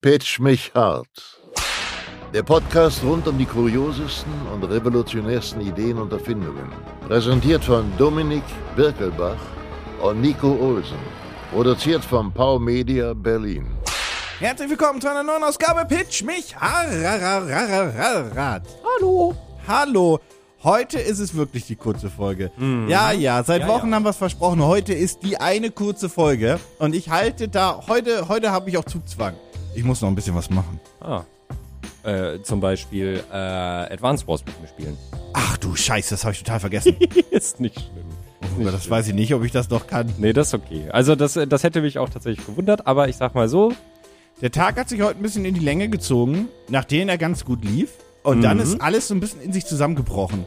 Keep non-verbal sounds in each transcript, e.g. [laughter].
Pitch mich hart. Der Podcast rund um die kuriosesten und revolutionärsten Ideen und Erfindungen. Präsentiert von Dominik Birkelbach und Nico Olsen. Produziert von Pau Media Berlin. Herzlich willkommen zu einer neuen Ausgabe Pitch mich Harrat. Hallo. Hallo. Heute ist es wirklich die kurze Folge. Ja, ja, seit Ja, Wochen ja. haben wir es versprochen. Heute ist die eine kurze Folge. Und ich halte da, heute, heute habe ich auch Zugzwang. Ich muss noch ein bisschen was machen. Ah. Äh, zum Beispiel äh, Advance Wars mit mir spielen. Ach du Scheiße, das habe ich total vergessen. [laughs] ist nicht schlimm. Nicht das schlimm. weiß ich nicht, ob ich das noch kann. Nee, das ist okay. Also das, das hätte mich auch tatsächlich gewundert, aber ich sag mal so, Der Tag hat sich heute ein bisschen in die Länge gezogen, nachdem er ganz gut lief. Und dann Mhm. ist alles so ein bisschen in sich zusammengebrochen.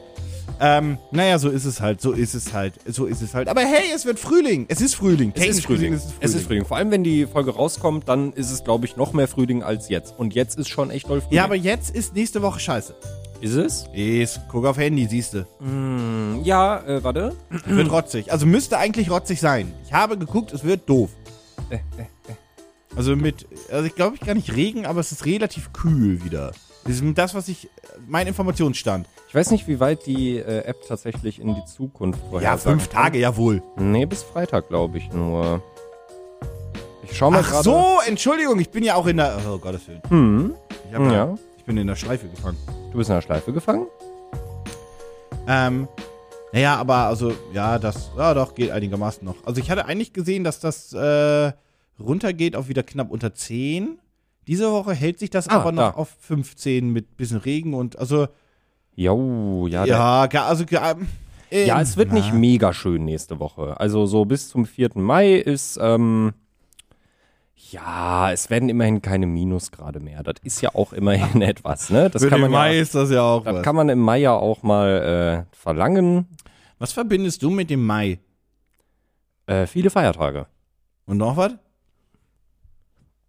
Ähm, naja, so ist es halt, so ist es halt, so ist es halt. Aber hey, es wird Frühling. Es ist Frühling. es ist Frühling. gesehen Es ist Frühling. Vor allem, wenn die Folge rauskommt, dann ist es, glaube ich, noch mehr Frühling als jetzt. Und jetzt ist schon echt doll Frühling. Ja, aber jetzt ist nächste Woche scheiße. Ist es? Ist, guck auf Handy, siehst du. Hm, ja, äh, warte. Wird rotzig. Also müsste eigentlich rotzig sein. Ich habe geguckt, es wird doof. Also mit, also ich glaube ich gar nicht Regen, aber es ist relativ kühl wieder. Das ist das, was ich, mein Informationsstand. Ich weiß nicht, wie weit die äh, App tatsächlich in die Zukunft Ja, vorhersagen fünf. Tage, jawohl. Nee, bis Freitag, glaube ich nur. Ich schau mal Ach gerade. so, Entschuldigung, ich bin ja auch in der, oh Gottes Willen. Hm, Ich, hab ja. ja. ich bin in der Schleife gefangen. Du bist in der Schleife gefangen? Ähm, naja, aber also, ja, das, ja doch, geht einigermaßen noch. Also ich hatte eigentlich gesehen, dass das äh, runtergeht auf wieder knapp unter 10. Diese Woche hält sich das Ah, aber noch da. auf 15 mit bisschen Regen und also, Jo, ja. ja, also, ähm, ja, es wird nicht na, mega schön nächste Woche. Also so bis zum 4. Mai ist, ähm, ja, es werden immerhin keine Minusgrade mehr. Das ist ja auch immerhin [laughs] etwas, ne? Das Für kann man Mai ja, ist das ja auch das was. kann man im Mai ja auch mal äh, verlangen. Was verbindest du mit dem Mai? Äh, viele Feiertage. Und noch was?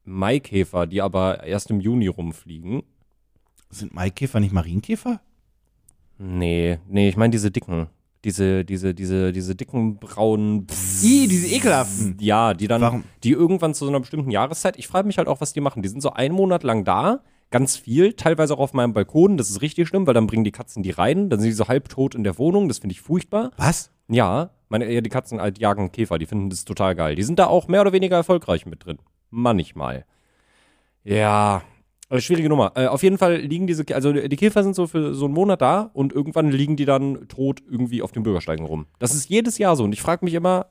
Maikäfer, die aber erst im Juni rumfliegen. Sind Maikäfer nicht Marienkäfer? Nee, nee, ich meine diese dicken. Diese, diese, diese, diese dicken braunen. Ih, diese ekelhaften. Ja, die dann, Warum? die irgendwann zu so einer bestimmten Jahreszeit, ich frage mich halt auch, was die machen. Die sind so einen Monat lang da, ganz viel, teilweise auch auf meinem Balkon, das ist richtig schlimm, weil dann bringen die Katzen die rein, dann sind die so halbtot in der Wohnung, das finde ich furchtbar. Was? Ja, meine, ja, die Katzen halt jagen Käfer, die finden das total geil. Die sind da auch mehr oder weniger erfolgreich mit drin. Manchmal. Ja, äh, schwierige Nummer. Äh, auf jeden Fall liegen diese, also die Käfer sind so für so einen Monat da und irgendwann liegen die dann tot irgendwie auf den Bürgersteigen rum. Das ist jedes Jahr so und ich frage mich immer,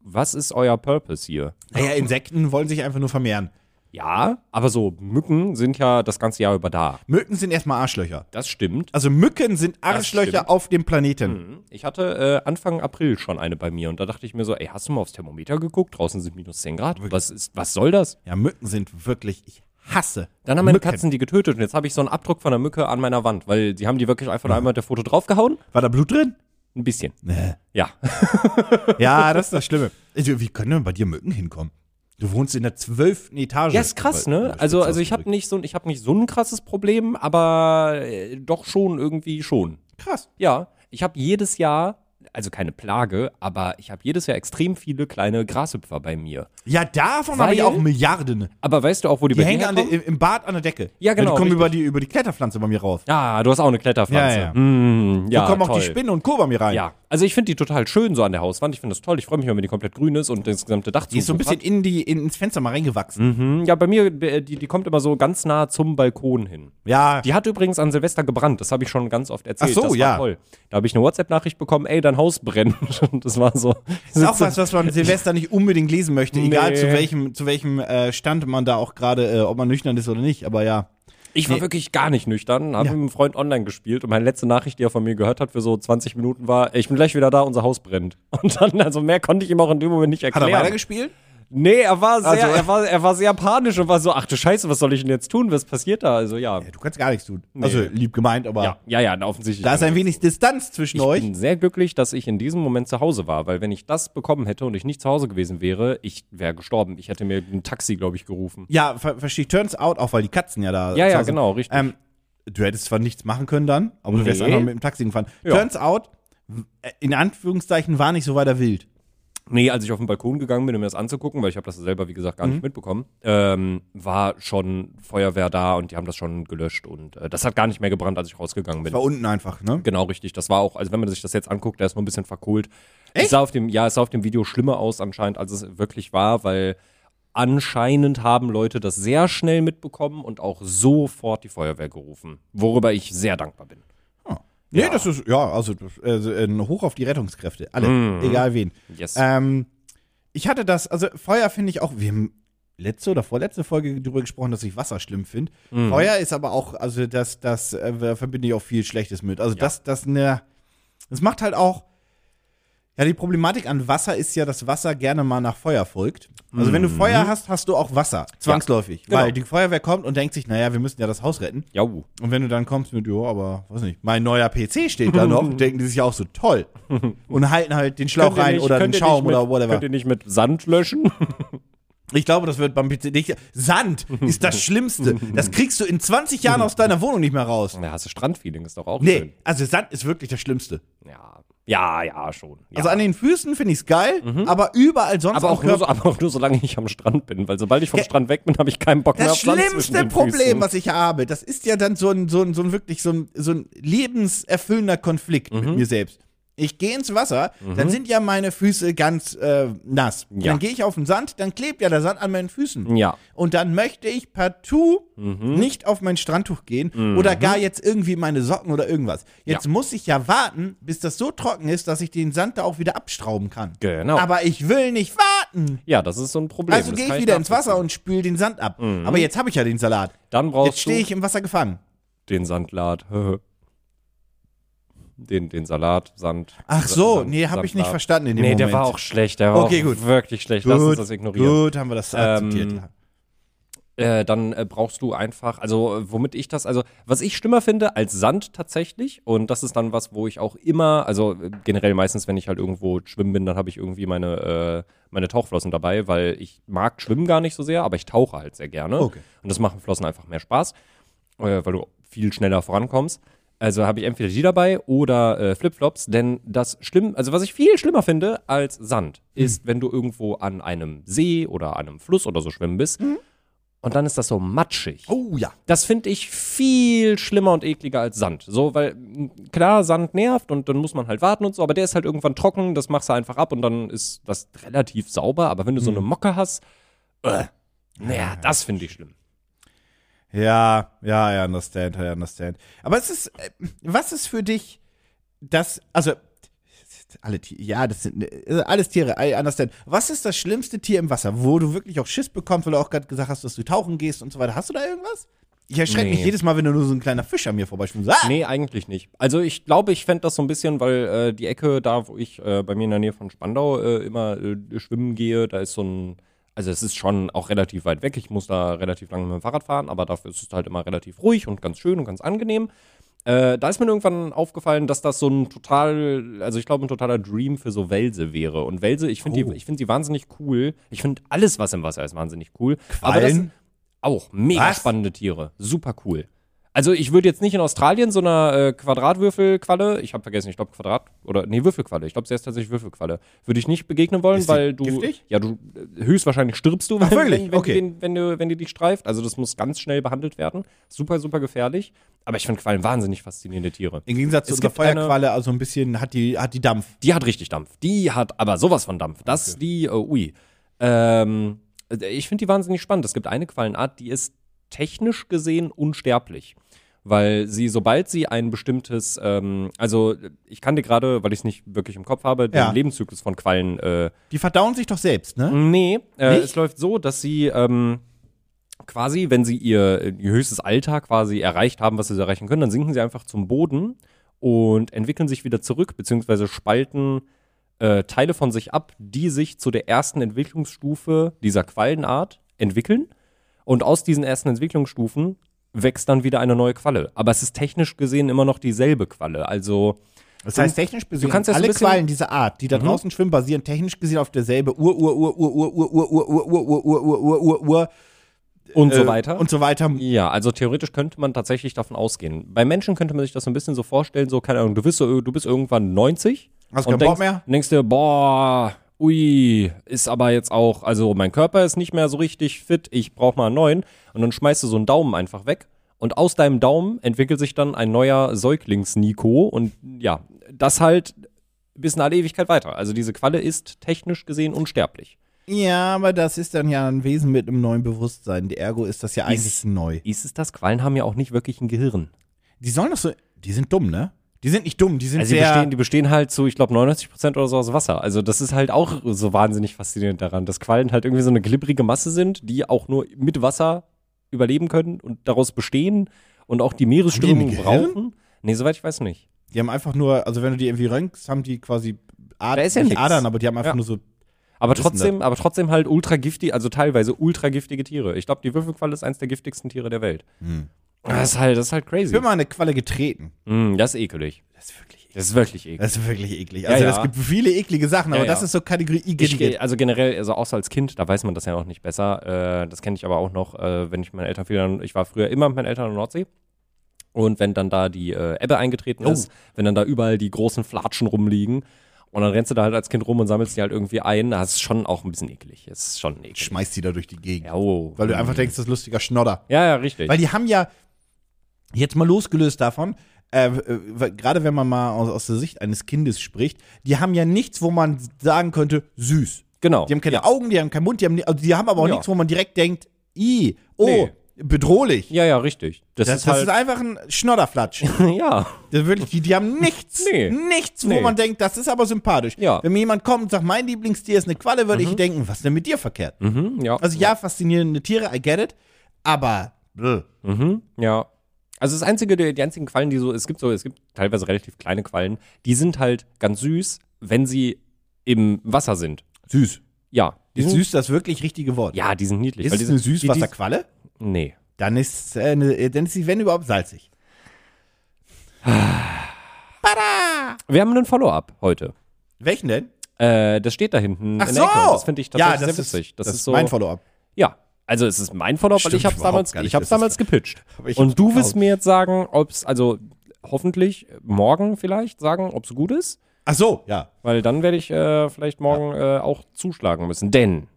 was ist euer Purpose hier? Naja, Insekten wollen sich einfach nur vermehren. Ja, aber so Mücken sind ja das ganze Jahr über da. Mücken sind erstmal Arschlöcher. Das stimmt. Also Mücken sind Arschlöcher auf dem Planeten. Mhm. Ich hatte äh, Anfang April schon eine bei mir und da dachte ich mir so, ey, hast du mal aufs Thermometer geguckt? Draußen sind minus 10 Grad. Was, ist, was soll das? Ja, Mücken sind wirklich, ich hasse. Dann haben meine Mücken. Katzen die getötet und jetzt habe ich so einen Abdruck von einer Mücke an meiner Wand, weil die haben die wirklich einfach nur einmal mit der Foto draufgehauen. War da Blut drin? Ein bisschen. Nee. Ja. [laughs] Ja, das ist das Schlimme. Also, Wie können denn bei dir Mücken hinkommen? Du wohnst in der zwölften Etage. Ja, ist krass, ne? Also, also ich habe nicht so ich habe nicht so ein krasses Problem, aber äh, doch schon irgendwie schon. Krass. Ja, ich habe jedes Jahr, also keine Plage, aber ich habe jedes Jahr extrem viele kleine Grashüpfer bei mir. Ja, davon habe ich auch Milliarden. Aber weißt du auch, wo die, Die bei hängen an der, im Bad an der Decke. Ja, genau, Die kommen richtig. über die, über die Kletterpflanze bei mir rauf. Ja, du hast auch eine Kletterpflanze. Ja, ja. Hm, ja, da kommen auch toll. die Spinnen und Co. bei mir rein. Ja, also ich finde die total schön so an der Hauswand. Ich finde das toll. Ich freue mich, wenn die komplett grün ist und das gesamte Dach Die ist so ein bisschen in die, in, ins Fenster mal reingewachsen. Mhm, ja, bei mir, äh, die, die kommt immer so ganz nah zum Balkon hin. Ja. Die hat übrigens an Silvester gebrannt. Das habe ich schon ganz oft erzählt. Ach so, das war ja. toll. Da habe ich eine WhatsApp-Nachricht bekommen, ey, dein Haus brennt. Und [laughs] das war so. ist auch was, was man [laughs] Silvester nicht unbedingt lesen möchte, egal Nee. zu welchem, zu welchem äh, Stand man da auch gerade, äh, ob man nüchtern ist oder nicht, aber ja. Ich war Nee. wirklich gar nicht nüchtern, habe Ja. mit einem Freund online gespielt und meine letzte Nachricht, die er von mir gehört hat, für so 20 Minuten war, ich bin gleich wieder da, unser Haus brennt. [laughs] Und dann, also mehr konnte ich ihm auch in dem Moment nicht Hat erklären. er weitergespielt? Nee, er war sehr, Also- er war, er war sehr panisch und war so, ach du Scheiße, was soll ich denn jetzt tun? Was passiert da? Also ja. Ja, du kannst gar nichts tun. Also lieb gemeint, aber Ja, ja, ja, offensichtlich. da ist ein wenig Distanz zwischen ich euch. bin sehr glücklich, dass ich in diesem Moment zu Hause war, weil wenn ich das bekommen hätte und ich nicht zu Hause gewesen wäre, ich wäre gestorben. Ich hätte mir ein Taxi, glaube ich, gerufen. Ja, ver verstehe ich. Turns out, auch weil die Katzen ja da Ja, ja, Hause genau, richtig. Ähm, du hättest zwar nichts machen können dann, aber du wärst Nee. einfach mit dem Taxi gefahren. Ja. Turns out, äh, in Anführungszeichen, war nicht so weiter wild. Nee, als ich auf den Balkon gegangen bin, um mir das anzugucken, weil ich habe das selber, wie gesagt, gar Mhm. nicht mitbekommen, ähm, war schon Feuerwehr da und die haben das schon gelöscht und äh, das hat gar nicht mehr gebrannt, als ich rausgegangen bin. War unten einfach, ne? Genau, richtig. Das war auch, also wenn man sich das jetzt anguckt, der ist nur ein bisschen verkohlt. Es sah auf dem, ja, es sah auf dem Video schlimmer aus anscheinend, als es wirklich war, weil anscheinend haben Leute das sehr schnell mitbekommen und auch sofort die Feuerwehr gerufen, worüber ich sehr dankbar bin. Nee, das ist, ja, also das, äh, Hoch auf die Rettungskräfte. Alle, egal wen. Yes. Ähm, ich hatte das, also Feuer finde ich auch, wir haben letzte oder vorletzte Folge darüber gesprochen, dass ich Wasser schlimm finde. Feuer ist aber auch, also das, das äh, verbinde ich auch viel Schlechtes mit. Also das, das, ne, das macht halt auch, ja, die Problematik an Wasser ist ja, dass Wasser gerne mal nach Feuer folgt. Also wenn du Feuer hast, hast du auch Wasser, zwangsläufig. genau. Weil die Feuerwehr kommt und denkt sich, naja, wir müssen ja das Haus retten. Jau. Und wenn du dann kommst mit, ja, aber weiß nicht, mein neuer PC steht da noch, [laughs] denken die sich auch so toll. Und halten halt den Schlauch Könnt rein nicht- oder den Schaum mit, oder whatever. Könnt ihr nicht mit Sand löschen? Ich glaube, das wird beim PC nicht. Sand ist das [laughs] Schlimmste. Das kriegst du in 20 Jahren aus deiner Wohnung nicht mehr raus. ja, hast du Strandfeeling, ist doch auch Nee, schön. also Sand ist wirklich das Schlimmste. Ja, ja, ja, schon. Ja. Also an den Füßen finde ich es geil, aber überall sonst aber auch, nur so, [laughs] aber auch nur, solange ich am Strand bin, weil sobald ich vom Ge- Strand weg bin, habe ich keinen Bock mehr Das auf Sand zwischen schlimmste Problem, Füßen. was ich habe, das ist ja dann so ein, so ein, so ein wirklich so ein, so ein lebenserfüllender Konflikt Mhm. mit mir selbst. Ich gehe ins Wasser, dann sind ja meine Füße ganz äh, nass. Ja. Dann gehe ich auf den Sand, dann klebt ja der Sand an meinen Füßen. Ja. Und dann möchte ich partout Mhm. nicht auf mein Strandtuch gehen oder gar jetzt irgendwie meine Socken oder irgendwas. Jetzt Ja. muss ich ja warten, bis das so trocken ist, dass ich den Sand da auch wieder abstrauben kann. Genau. Aber ich will nicht warten. Ja, das ist so ein Problem. Also gehe ich wieder ins Wasser und spül den Sand ab. Aber jetzt habe ich ja den Salat. Dann brauchst Jetzt stehe ich im Wasser gefangen. den Sandlad. [laughs] den, den Salat, Sand. Ach so, Sand- nee, habe ich nicht verstanden in dem Nee, Moment. der war auch schlecht. Der war Okay, auch gut. wirklich schlecht. Lass uns das ignorieren. Gut, haben wir das akzeptiert. Ähm, Äh, dann äh, brauchst du einfach, also äh, womit ich das, also was ich schlimmer finde als Sand tatsächlich und das ist dann was, wo ich auch immer, also äh, generell meistens, wenn ich halt irgendwo schwimmen bin, dann habe ich irgendwie meine, äh, meine Tauchflossen dabei, weil ich mag Schwimmen gar nicht so sehr, aber ich tauche halt sehr gerne Okay. und das machen Flossen einfach mehr Spaß, äh, weil du viel schneller vorankommst. Also habe ich entweder die dabei oder äh, Flipflops, denn das schlimm, also was ich viel schlimmer finde als Sand, ist, wenn du irgendwo an einem See oder an einem Fluss oder so schwimmen bist und dann ist das so matschig. Oh ja. Das finde ich viel schlimmer und ekliger als Sand. So, weil m, klar, Sand nervt und dann muss man halt warten und so, aber der ist halt irgendwann trocken, das machst du einfach ab und dann ist das relativ sauber. Aber wenn du so eine Mocke hast, äh, naja, das finde ich schlimm. Ja, ja, I understand, I understand. Aber es ist, äh, was ist für dich das, also, alle Tiere, ja, das sind äh, alles Tiere, I understand. Was ist das schlimmste Tier im Wasser, wo du wirklich auch Schiss bekommst, weil du auch gerade gesagt hast, dass du tauchen gehst und so weiter? Hast du da irgendwas? Ich erschrecke mich Nee. jedes Mal, wenn du nur so ein kleiner Fisch an mir vorbeischwimmst. Ah! Nee, eigentlich nicht. Also ich glaube, ich fände das so ein bisschen, weil äh, die Ecke da, wo ich äh, bei mir in der Nähe von Spandau äh, immer äh, schwimmen gehe, da ist so ein, also es ist schon auch relativ weit weg. Ich muss da relativ lange mit dem Fahrrad fahren, aber dafür ist es halt immer relativ ruhig und ganz schön und ganz angenehm. Äh, da ist mir irgendwann aufgefallen, dass das so ein total, also ich glaube, ein totaler Dream für so Welse wäre. Und Welse, ich finde Oh. die, ich finde die wahnsinnig cool. Ich finde alles, was im Wasser ist, wahnsinnig cool. Quallen? auch mega Was? spannende Tiere. Super cool. Also ich würde jetzt nicht in Australien so einer äh, Quadratwürfelqualle, ich habe vergessen, ich glaube Quadrat oder nee Würfelqualle, ich glaube, sie ist tatsächlich Würfelqualle, würde ich nicht begegnen wollen, weil du giftig? ja du äh, höchstwahrscheinlich stirbst du, Ach, wenn, wirklich? wenn, wenn, Okay. die den, wenn, du, wenn die dich streift. Also das muss ganz schnell behandelt werden. Super, super gefährlich. Aber ich finde Quallen wahnsinnig faszinierende Tiere. Im Gegensatz zu Es gibt eine- Feuerqualle, also ein bisschen, hat die, hat die Dampf. Die hat richtig Dampf. Die hat aber sowas von Dampf. Das, die, äh, ui. Ähm, ich finde die wahnsinnig spannend. Es gibt eine Quallenart, die ist technisch gesehen unsterblich. Weil sie, sobald sie ein bestimmtes, ähm, also ich kann dir gerade, weil ich es nicht wirklich im Kopf habe, den Ja. Lebenszyklus von Quallen äh, Die verdauen sich doch selbst, ne? Nee, äh, es läuft so, dass sie ähm, quasi, wenn sie ihr, ihr höchstes Alter quasi erreicht haben, was sie erreichen können, dann sinken sie einfach zum Boden und entwickeln sich wieder zurück, beziehungsweise spalten äh, Teile von sich ab, die sich zu der ersten Entwicklungsstufe dieser Quallenart entwickeln. Und aus diesen ersten Entwicklungsstufen wächst dann wieder eine neue Qualle. Aber es ist technisch gesehen immer noch dieselbe Qualle. Also Das heißt, technisch gesehen, kannst so ein alle Quallen dieser Art, die da draußen schwimmen, basieren technisch gesehen auf derselbe Ur, Ur, Ur, Ur, Ur, Ur, Ur, Ur, Ur, Ur, Ur, Ur, Ur, Ur, Ur, und so äh, weiter. Und so weiter. Ja, also theoretisch könnte man tatsächlich davon ausgehen. Bei Menschen könnte man sich das so ein bisschen so vorstellen, so, keine Ahnung, du bist, so, du bist irgendwann 90. Hast und keinen Bock mehr? denkst dir, boah, ui, ist aber jetzt auch, also mein Körper ist nicht mehr so richtig fit, ich brauche mal einen neuen. Und dann schmeißt du so einen Daumen einfach weg. Und aus deinem Daumen entwickelt sich dann ein neuer Säuglings-Nico. Und ja, das halt bis in alle Ewigkeit weiter. Also diese Qualle ist technisch gesehen unsterblich. Ja, aber das ist dann ja ein Wesen mit einem neuen Bewusstsein. Ergo ist das ja eigentlich Ist- neu. Ist es das? Quallen haben ja auch nicht wirklich ein Gehirn. Die sollen doch so. Die sind dumm, ne? Die sind nicht dumm, die sind Also die sehr. bestehen, die bestehen halt zu, ich glaube, 99 Prozent oder so aus Wasser. Also das ist halt auch so wahnsinnig faszinierend daran, dass Quallen halt irgendwie so eine glibbrige Masse sind, die auch nur mit Wasser überleben können und daraus bestehen und auch die Meeresströmung brauchen. Nee, soweit ich weiß nicht. die haben einfach nur, also wenn du die irgendwie röntgst, haben die quasi Ad Da ist ja. Adern, aber die haben einfach Ja. nur so. Aber trotzdem, aber trotzdem halt ultra giftig, also teilweise ultra giftige Tiere. Ich glaube, die Würfelqualle ist eins der giftigsten Tiere der Welt. Das ist halt, das ist halt Ich crazy. bin mal eine Qualle getreten. Mm, das ist ekelig. Das ist wirklich eklig. Das ist wirklich eklig. Das ist wirklich eklig. Ja, Also ja. es gibt viele eklige Sachen, aber Ja, ja. das ist so Kategorie Ich, also generell, also außer als Kind, da weiß man das ja noch nicht besser. Äh, das kenne ich aber auch noch, äh, wenn ich meine Eltern viel, ich war früher immer mit meinen Eltern an der Nordsee. Und wenn dann da die äh, Ebbe eingetreten Oh. ist, wenn dann da überall die großen Flatschen rumliegen und dann rennst du da halt als Kind rum und sammelst die halt irgendwie ein, das ist schon auch ein bisschen eklig. Das ist schon eklig. Schmeißt die da durch die Gegend. Ja, oh. Weil du einfach denkst, das ist lustiger Schnodder. Ja, ja, richtig. Weil die haben ja, jetzt mal losgelöst davon, äh, äh, gerade wenn man mal aus, aus der Sicht eines Kindes spricht, die haben ja nichts, wo man sagen könnte, süß. genau. Die haben keine ja. Augen, die haben keinen Mund, die haben, also die haben aber auch Ja. nichts, wo man direkt denkt, i, oh, Nee. bedrohlich. Ja, ja, richtig. Das, Das, ist das halt. ist einfach ein Schnodderflatsch. [laughs] ja. Das wirklich, die, die haben nichts, Nee. nichts, wo Nee. man denkt, das ist aber sympathisch. Ja. Wenn mir jemand kommt und sagt, mein Lieblingstier ist eine Qualle, würde ich denken, was ist denn mit dir verkehrt? Mhm, ja. Also ja, faszinierende Tiere, I get it, aber. Mhm, ja. Also das einzige, die, einzigen Quallen, die so, es gibt so, es gibt teilweise relativ kleine Quallen, die sind halt ganz süß, wenn sie im Wasser sind. süß. Ja. Die Ist süß das wirklich richtige Wort? Ja, die sind niedlich. Ist weil es eine Süßwasserqualle? Nee. Dann ist, äh, eine, dann ist sie, wenn überhaupt, salzig. [sighs] Wir haben einen Follow-up heute. Welchen denn? Äh, das steht da hinten Ach in so! Ecke. Das finde ich tatsächlich ja, das sehr ist, witzig. Das, Das, ist so. mein Follow-up. Ja. Also es ist mein Follow-up, weil Stimmt ich habe damals, ich habe das ist damals gepitcht. Aber ich hab's Und du willst mir jetzt sagen, ob es, also hoffentlich morgen vielleicht sagen, ob es gut ist. Ach so, ja. Weil dann werde ich äh, vielleicht morgen äh, auch zuschlagen müssen. Denn,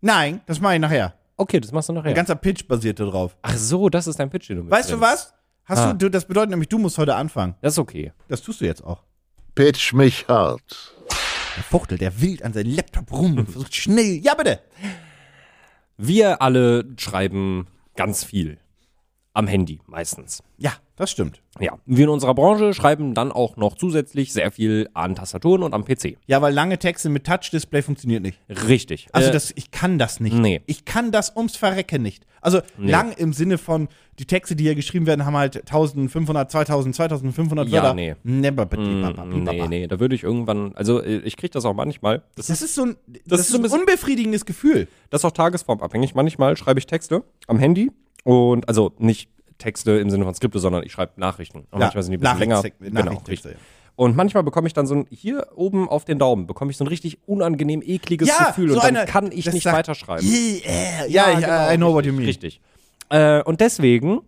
Nein, das mache ich nachher. okay, das machst du nachher. Ein ganzer Pitch basiert darauf. Ach so, das ist dein Pitch, den du Weißt du was? Hast Ah. du, du, das bedeutet nämlich, du musst heute anfangen. Das ist okay. Das tust du jetzt auch. Pitch mich hart. Der Fuchtel, der wild an seinem Laptop rum und versucht schnell. Ja, bitte. Wir alle schreiben ganz viel. Am Handy meistens. Ja, das stimmt. Ja. Wir in unserer Branche schreiben dann auch noch zusätzlich sehr viel an Tastaturen und am PC. Ja, weil lange Texte mit Touch-Display funktioniert nicht. Richtig. Also Äh, das, ich kann das nicht. nee. Ich kann das ums Verrecken nicht. Also lang im Sinne von, die Texte, die hier geschrieben werden, haben halt 1500, 2000, 2500 Ja, Wörter. nee. Never, mm, nee, nee, da würde ich irgendwann, also äh, ich kriege das auch manchmal. Das, Das ist so ein, das, ist ist so ein ein bisschen- unbefriedigendes Gefühl. das ist auch tagesformabhängig. Manchmal schreibe ich Texte am Handy und also nicht Texte im Sinne von Skripte, sondern ich schreibe Nachrichten. Und manchmal sind die ein bisschen länger. Genau, richtig. Und manchmal bekomme ich dann so ein, hier oben auf den Daumen, bekomme ich so ein richtig unangenehm ekliges Ja, Gefühl so und dann eine- kann ich nicht sagt, weiterschreiben. Yeah, ja, ich, genau, I know what you mean. Richtig. Äh, und deswegen,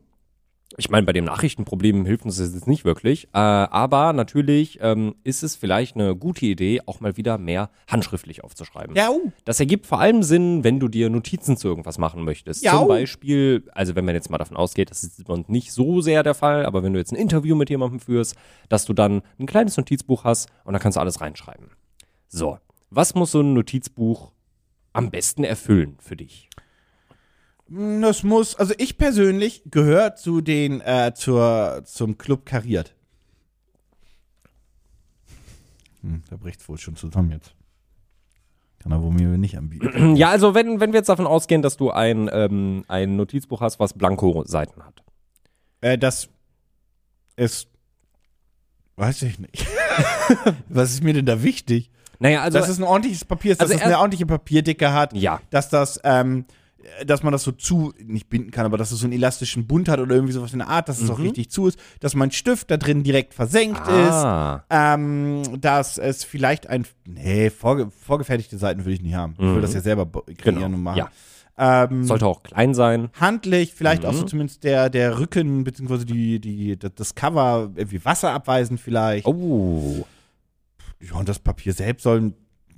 ich meine, bei dem Nachrichtenproblem hilft uns das jetzt nicht wirklich, äh, aber natürlich ähm, ist es vielleicht eine gute Idee, auch mal wieder mehr handschriftlich aufzuschreiben. Ja, uh. Das ergibt vor allem Sinn, wenn du dir Notizen zu irgendwas machen möchtest. Ja. Zum Beispiel, also wenn man jetzt mal davon ausgeht, das ist uns nicht so sehr der Fall, aber wenn du jetzt ein Interview mit jemandem führst, dass du dann ein kleines Notizbuch hast und da kannst du alles reinschreiben. So, was muss so ein Notizbuch am besten erfüllen für dich? Das muss, also ich persönlich gehöre zu den, äh, zur, zum Club kariert. Hm, da bricht's wohl schon zusammen jetzt. Kann er wohl mir nicht anbieten. [clears throat] Ja, also wenn, wenn wir jetzt davon ausgehen, dass du ein, ähm, ein Notizbuch hast, was Blanko-Seiten hat. äh, das ist, weiß ich nicht. [laughs] Was ist mir denn da wichtig? Naja, also. dass es ein ordentliches Papier ist, dass also es eine ordentliche Papierdicke hat, ja. dass das, ähm, dass man das so zu, nicht binden kann, aber dass es so einen elastischen Bund hat oder irgendwie sowas in der Art, dass es auch Mhm. richtig zu ist, dass mein Stift da drin direkt versenkt ist, Ah. ähm, dass es vielleicht ein, nee, vorge vorgefertigte Seiten will ich nicht haben. Ich will Mhm. das ja selber kreieren Genau. und machen. Ja. Ähm, Sollte auch klein sein. handlich, vielleicht auch so Mhm. zumindest der, der Rücken, beziehungsweise die, die, das- das Cover irgendwie wasserabweisend vielleicht. Oh. Ja, und das Papier selbst soll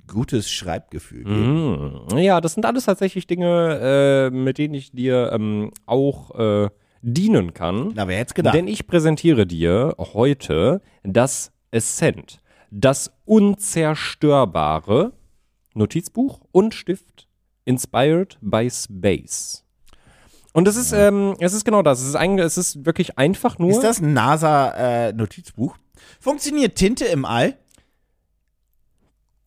gutes Schreibgefühl geben. Mhm. Ja, das sind alles tatsächlich Dinge, äh, mit denen ich dir ähm, auch äh, dienen kann. Na, wer hätte gedacht? Denn ich präsentiere dir heute das Ascent, das unzerstörbare Notizbuch und Stift inspired by Space. Und es ist, ähm, es ist genau das. Es ist, ein, es ist wirklich einfach nur. Ist das ein NASA-Notizbuch? Funktioniert Tinte im All?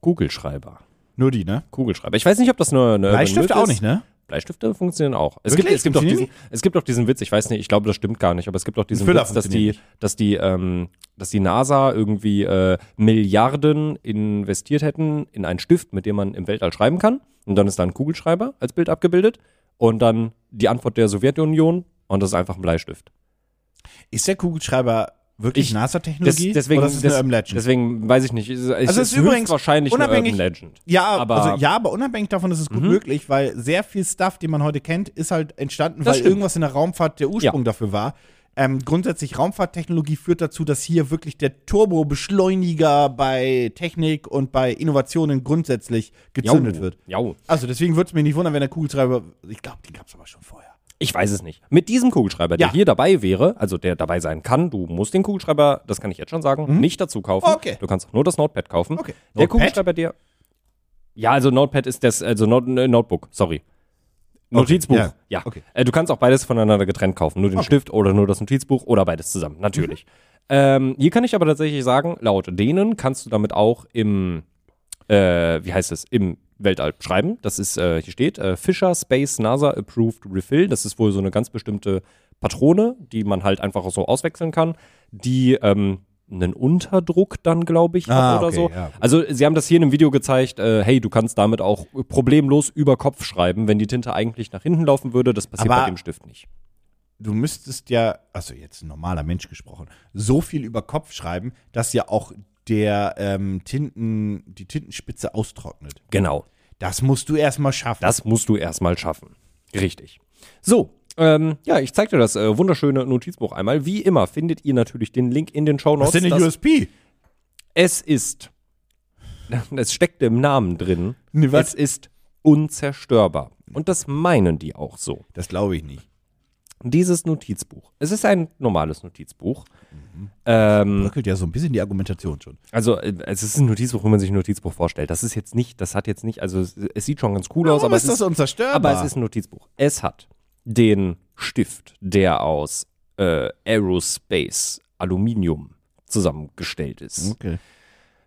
Kugelschreiber. Nur die, ne? Kugelschreiber. Ich weiß nicht, ob das nur eine Bleistifte auch nicht, ne? Bleistifte funktionieren auch. Es Wirklich? gibt, es gibt, auch diesen, es gibt auch diesen Witz, ich weiß nicht, ich glaube, das stimmt gar nicht, aber es gibt auch diesen Füller Witz, dass die, dass die, ähm, dass die NASA irgendwie äh, Milliarden investiert hätten in einen Stift, mit dem man im Weltall schreiben kann. Und dann ist da ein Kugelschreiber als Bild abgebildet. Und dann die Antwort der Sowjetunion und das ist einfach ein Bleistift. Ist der Kugelschreiber wirklich Ich- NASA-Technologie? Des, deswegen, Oder ist es des, eine Urban Legend? deswegen weiß ich nicht. Es Also es ist übrigens wahrscheinlich eine unabhängig- Urban Legend. Ja, Aber- also, ja, aber unabhängig davon ist es gut Mhm. möglich, weil sehr viel Stuff, den man heute kennt, ist halt entstanden, Das weil stimmt. irgendwas in der Raumfahrt der Ursprung dafür war. Ähm, grundsätzlich Raumfahrttechnologie führt dazu, dass hier wirklich der Turbo-Beschleuniger bei Technik und bei Innovationen grundsätzlich gezündet Jau. wird. Jau. Also deswegen würde es mich nicht wundern, wenn der Kugelschreiber, ich glaube, den gab es aber schon vorher. Ich weiß es nicht. Mit diesem Kugelschreiber, der Ja. hier dabei wäre, also der dabei sein kann, du musst den Kugelschreiber, das kann ich jetzt schon sagen, nicht dazu kaufen. Okay. Du kannst auch nur das Notepad kaufen. Okay. Der Notepad? Kugelschreiber, der. Ja, also Notepad ist das, also Not, äh, Notebook, sorry. Notizbuch. ja. Ja. Okay. Äh, du kannst auch beides voneinander getrennt kaufen. Nur den Stift oder nur das Notizbuch oder beides zusammen. Natürlich. Mhm. Ähm, hier kann ich aber tatsächlich sagen, laut denen kannst du damit auch im, äh, wie heißt es, im Weltall schreiben. Das ist, äh, hier steht, äh, Fisher Space NASA Approved Refill. Das ist wohl so eine ganz bestimmte Patrone, die man halt einfach auch so auswechseln kann, die ähm, einen Unterdruck dann, glaube ich, hat Ah, oder okay, so. ja, also sie haben das hier in einem Video gezeigt, äh, hey, du kannst damit auch problemlos über Kopf schreiben, wenn die Tinte eigentlich nach hinten laufen würde. Das passiert Aber- bei dem Stift nicht. Du müsstest ja, also jetzt ein normaler Mensch gesprochen, so viel über Kopf schreiben, dass ja auch der ähm, Tinten, die Tintenspitze austrocknet. Genau. Das musst du erstmal schaffen. Das musst du erstmal schaffen. Richtig. So, ähm, ja, ich zeig dir das äh, wunderschöne Notizbuch einmal. Wie immer findet ihr natürlich den Link in den Show Was Notes. ist denn eine USP? Es ist, [laughs] es steckt im Namen drin, Nee, was? es ist unzerstörbar. Und das meinen die auch so. Das glaube ich nicht. Dieses Notizbuch. Es ist ein normales Notizbuch. Ähm, Bröckelt ja so ein bisschen die Argumentation schon. also äh, es ist ein Notizbuch, wenn man sich ein Notizbuch vorstellt. Das ist jetzt nicht, das hat jetzt nicht, also es, es sieht schon ganz cool aus, Warum aber ist es das ist, unzerstörbar? aber es ist ein Notizbuch. Es hat den Stift, der aus äh, Aerospace Aluminium zusammengestellt ist. Okay.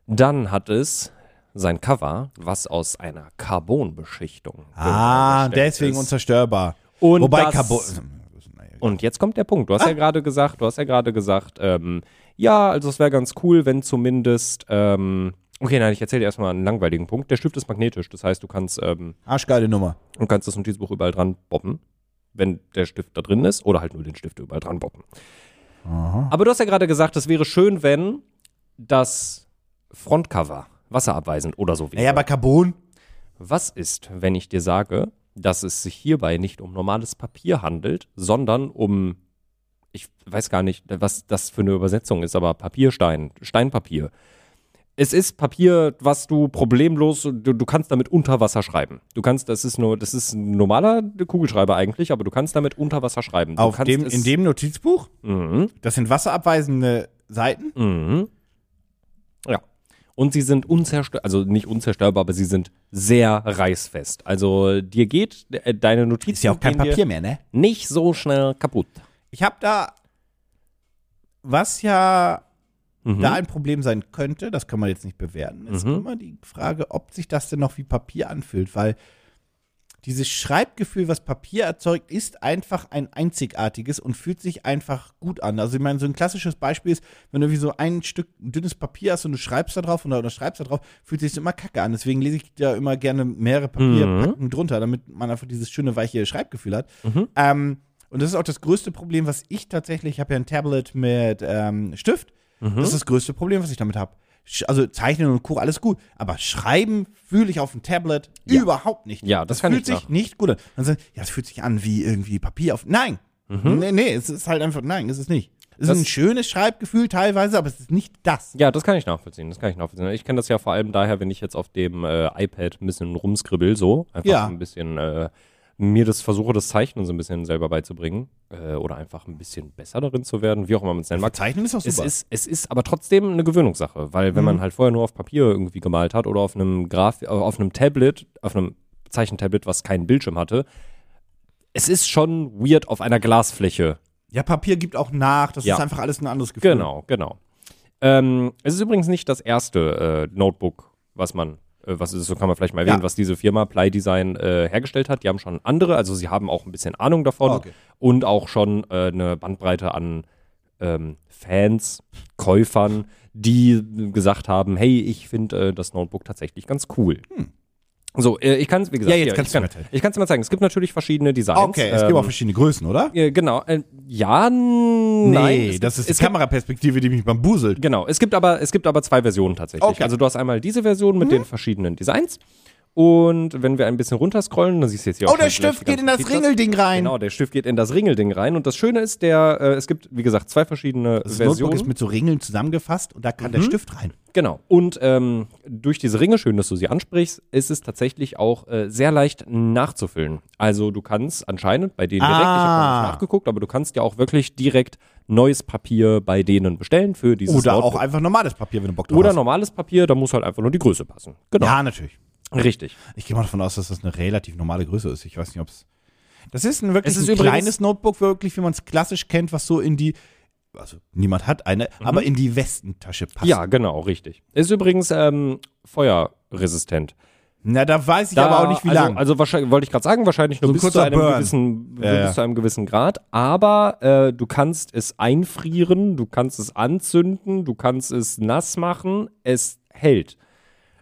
Dann hat es sein Cover, was aus einer Carbonbeschichtung Ah, deswegen ist. unzerstörbar. Und Wobei das- Carbon. Und jetzt kommt der Punkt. Du hast ja gerade gesagt, du hast ja gerade gesagt, ähm, ja, also es wäre ganz cool, wenn zumindest, ähm, okay, nein, ich erzähle dir erstmal einen langweiligen Punkt. Der Stift ist magnetisch, das heißt, du kannst, ähm, Arschgeile Nummer. du kannst das Notizbuch überall dran boppen, wenn der Stift da drin ist, oder halt nur den Stift überall dran boppen. Aber du hast ja gerade gesagt, es wäre schön, wenn das Frontcover wasserabweisend oder so wäre. Naja, aber Carbon. Was ist, wenn ich dir sage, dass es sich hierbei nicht um normales Papier handelt, sondern um, ich weiß gar nicht, was das für eine Übersetzung ist, aber Papierstein, Steinpapier. Es ist Papier, was du problemlos, du, du kannst damit unter Wasser schreiben. Du kannst, das ist nur, das ist ein normaler Kugelschreiber eigentlich, aber du kannst damit unter Wasser schreiben. Du Auf dem, in dem Notizbuch, Mhm, das sind wasserabweisende Seiten. mhm. Und sie sind unzerstörbar, also nicht unzerstörbar, aber sie sind sehr reißfest. Also dir geht äh, deine Notizen Ist ja auch kein Papier mehr, ne? nicht so schnell kaputt. Ich habe da, was ja Mhm. da ein Problem sein könnte, das kann man jetzt nicht bewerten, ist Mhm. immer die Frage, ob sich das denn noch wie Papier anfühlt, weil dieses Schreibgefühl, was Papier erzeugt, ist einfach ein einzigartiges und fühlt sich einfach gut an. Also ich meine, so ein klassisches Beispiel ist, wenn du wie so ein Stück dünnes Papier hast und du schreibst da drauf oder, oder schreibst da drauf, fühlt sich das immer kacke an. Deswegen lese ich da immer gerne mehrere Papierpacken drunter, damit man einfach dieses schöne, weiche Schreibgefühl hat. Ähm, und das ist auch das größte Problem, was ich tatsächlich, ich habe ja ein Tablet mit ähm, Stift. Mhm. Das ist das größte Problem, was ich damit habe. Also zeichnen und Co. alles gut, aber schreiben fühle ich auf dem Tablet Ja. überhaupt nicht. Ja, das kann fühlt ich sich nach- nicht gut an. Dann sagen, ja, es fühlt sich an wie irgendwie Papier auf. Nein, Mhm. nee, nee, es ist halt einfach, nein, ist es nicht. Es ist Das- ein schönes Schreibgefühl teilweise, aber es ist nicht das. Ja, das kann ich nachvollziehen. Das kann ich nachvollziehen. Ich kenne das ja vor allem daher, wenn ich jetzt auf dem äh, iPad ein bisschen rumskribbel, so. Einfach Ja. ein bisschen äh, mir das versuche, das Zeichnen so ein bisschen selber beizubringen. Äh, oder einfach ein bisschen besser darin zu werden, wie auch immer man es nennen mag. Zeichnen ist auch Es super. ist, es ist aber trotzdem eine Gewöhnungssache, weil wenn Mhm. man halt vorher nur auf Papier irgendwie gemalt hat oder auf einem Graf, äh, auf einem Tablet, auf einem Zeichentablet, was keinen Bildschirm hatte, es ist schon weird auf einer Glasfläche ja, Papier gibt auch nach. Das Ja. ist einfach alles ein anderes Gefühl. Genau, genau. Ähm, es ist übrigens nicht das erste äh, Notebook, was man, was ist, so kann man vielleicht mal erwähnen, Ja. was diese Firma Play Design äh, hergestellt hat. Die haben schon andere, also sie haben auch ein bisschen Ahnung davon okay. und auch schon äh, eine Bandbreite an ähm, Fans, Käufern, die gesagt haben, hey, ich finde äh, das Notebook tatsächlich ganz cool. So, äh, ich kann es, wie gesagt. Ja, jetzt hier, kannst ich kann kann's dir mal zeigen. Es gibt natürlich verschiedene Designs. Okay, es gibt Ähm, auch verschiedene Größen, oder? äh, genau, äh, ja, n- nein. nee, es das gibt- ist die es gibt, Kameraperspektive, die mich bambuselt. Genau, es gibt aber, es gibt aber zwei Versionen tatsächlich. Okay. Mhm. Also du hast einmal diese Version mit den verschiedenen Designs. Und wenn wir ein bisschen runterscrollen, dann siehst du jetzt hier Oh, auch der schon gleich Stift geht in das Features. Ringelding rein. Genau, der Stift geht in das Ringelding rein. Und das Schöne ist, der, äh, es gibt, wie gesagt, zwei verschiedene Das Notebook Versionen. ist mit so Ringeln zusammengefasst und da kann Mhm. der Stift rein. Genau. Und ähm, durch diese Ringe, schön, dass du sie ansprichst, ist es tatsächlich auch äh, sehr leicht nachzufüllen. Also du kannst anscheinend bei denen direkt, ich habe noch Ah. nicht nachgeguckt, aber du kannst ja auch wirklich direkt neues Papier bei denen bestellen für dieses Oder auch Notebook. einfach normales Papier, wenn du Bock drauf Oder hast. normales Papier, da muss halt einfach nur die Größe passen. Genau. Ja, natürlich. Richtig. Ich gehe mal davon aus, dass das eine relativ normale Größe ist. Ich weiß nicht, ob es. Das ist ein wirklich Es ist ein kleines Notebook, wirklich, wie man es klassisch kennt, was so in die. Also niemand hat eine, aber in die Westentasche passt. Mhm. Ja, genau, richtig. Ist übrigens ähm, feuerresistent. Na, da weiß ich Da- aber auch nicht, wie also, lang. Also wahrscheinlich, wollte ich gerade sagen, wahrscheinlich nur So bis, zu einem, Burn. gewissen, ja. bis zu einem gewissen Grad. Aber äh, du kannst es einfrieren, du kannst es anzünden, du kannst es nass machen. Es hält.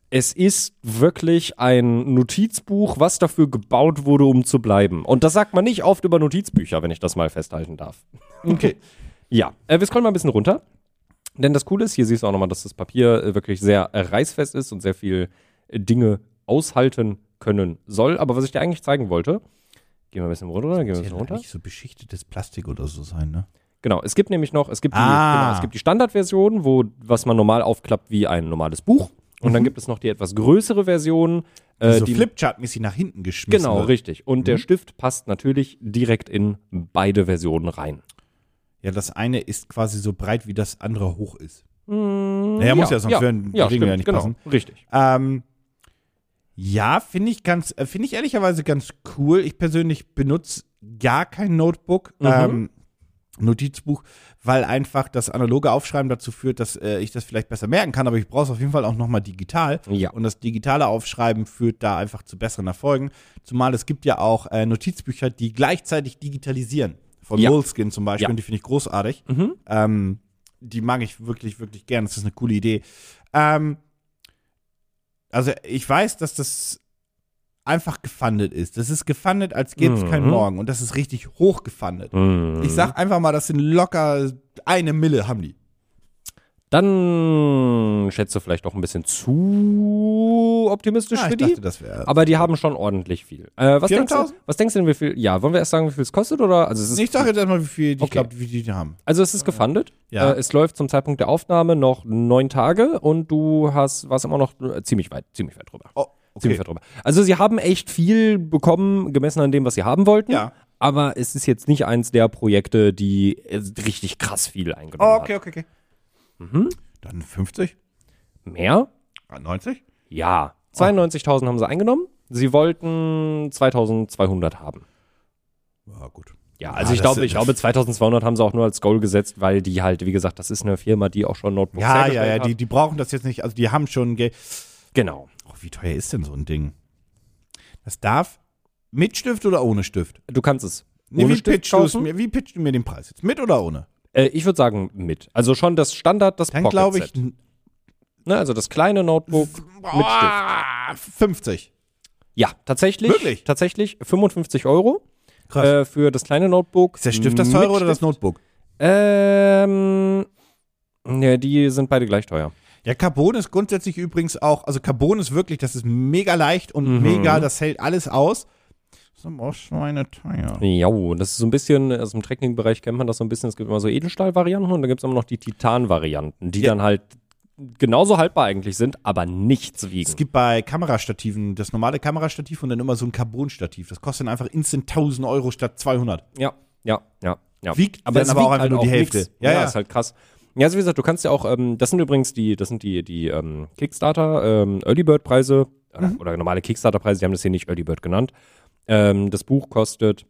Es ist wirklich ein Notizbuch, was dafür gebaut wurde, um zu bleiben. Und das sagt man nicht oft über Notizbücher, wenn ich das mal festhalten darf. okay. [laughs] Ja, äh, wir scrollen mal ein bisschen runter. Denn das Coole ist, hier siehst du auch nochmal, dass das Papier äh, wirklich sehr äh, reißfest ist und sehr viel äh, Dinge aushalten können soll. Aber was ich dir eigentlich zeigen wollte, gehen wir ein bisschen runter, gehen wir ein bisschen runter. nicht so beschichtetes Plastik oder so sein, ne? Genau, es gibt nämlich noch, es gibt, die, Ah. genau, es gibt die Standardversion, wo, was man normal aufklappt wie ein normales Buch. Und dann gibt es noch die etwas größere Version. Äh, Mhm. so die, Flipchart-mäßig nach hinten geschmissen. genau, wird. richtig. Und Mhm. der Stift passt natürlich direkt in beide Versionen rein. Ja, das eine ist quasi so breit, wie das andere hoch ist. Mm, Naja, muss ja, sonst würden die ja, Ringe stimmt, ja nicht genau, passen. Richtig. Ähm, ja, finde ich ganz, äh, finde ich ehrlicherweise ganz cool. Ich persönlich benutze gar kein Notebook, Mhm. ähm, Notizbuch, weil einfach das analoge Aufschreiben dazu führt, dass äh, ich das vielleicht besser merken kann, aber ich brauche es auf jeden Fall auch nochmal digital. Ja. Und das digitale Aufschreiben führt da einfach zu besseren Erfolgen. Zumal es gibt ja auch äh, Notizbücher, die gleichzeitig digitalisieren. Von Ja. Moleskine zum Beispiel, Ja. und die finde ich großartig. Mhm. Ähm, die mag ich wirklich, wirklich gern. Das ist eine coole Idee. Ähm, also ich weiß, dass das einfach gefundet ist. Das ist gefundet, als gäbe es keinen Mhm. Morgen. Und das ist richtig hoch gefundet. Mhm. Ich sag einfach mal, das sind locker eine Mille haben die. Dann schätzt du vielleicht auch ein bisschen zu optimistisch Ah, für ich die. dachte, das. Aber die haben schon ordentlich viel. Äh, was, denkst du, 400.000? was denkst du denn, wie viel? Ja, wollen wir erst sagen, wie viel es kostet? Oder? Also, es ist, Ich sage jetzt erstmal, wie viel ich Okay. glaube, wie die die haben. also es ist gefundet. Ja. Äh, es läuft zum Zeitpunkt der Aufnahme noch neun Tage und du hast, warst immer noch äh, ziemlich weit, ziemlich weit drüber. Oh, okay. Also sie haben echt viel bekommen, gemessen an dem, was sie haben wollten. Ja. Aber es ist jetzt nicht eins der Projekte, die äh, richtig krass viel eingenommen Oh, okay, okay, okay. Mhm. Dann 50? hat. Mehr? Ah, 90? Ja. 92.000 haben sie eingenommen. Sie wollten 2.200 haben. Ja, gut. Ja, Ja, also ich das glaube, ich glaube [laughs] 2.200 haben sie auch nur als Goal gesetzt, weil die halt, wie gesagt, das ist eine Firma, die auch schon Notebooks Ja, ja, ja, hat. die, die brauchen das jetzt nicht. Also die haben schon Geld. Genau. Oh, wie teuer ist denn so ein Ding? Das darf mit Stift oder ohne Stift? Du kannst es. Nee, ohne wie, Stift pitchst mir, wie pitchst du mir den Preis jetzt? Mit oder ohne? Äh, ich würde sagen mit. Also schon das Standard, das Dann glaube ich. Ne, also das kleine Notebook mit Stift. boah, 50. Ja, tatsächlich. Wirklich? Tatsächlich 55 Euro Krass. äh, für das kleine Notebook. ist der Stift das teure oder das. Notebook? Ähm, ja, die sind beide gleich teuer. Ja, Carbon ist grundsätzlich übrigens auch, also Carbon ist wirklich, das ist mega leicht und Mhm. mega, das hält alles aus. Das ist aber auch Schweineteuer. Ja, das ist so ein bisschen, aus dem Trekking-Bereich kennt man das so ein bisschen, es gibt immer so Edelstahl-Varianten und dann gibt es immer noch die Titan-Varianten, die Ja. dann halt genauso haltbar eigentlich sind, aber nichts wiegen. Es gibt bei Kamerastativen das normale Kamerastativ und dann immer so ein Carbonstativ. Das kostet dann einfach instant 1000 Euro statt 200. Ja, ja, ja, ja. Wiegt dann es aber auch einfach nur die Hälfte. nix. Ja. ja, ist halt krass. Ja, also wie gesagt, du kannst ja auch, ähm, das sind übrigens die, das sind die, die ähm, Kickstarter, ähm, Early Bird Preise oder, Mhm. oder normale Kickstarter Preise, die haben das hier nicht Early Bird genannt. Ähm, das Buch kostet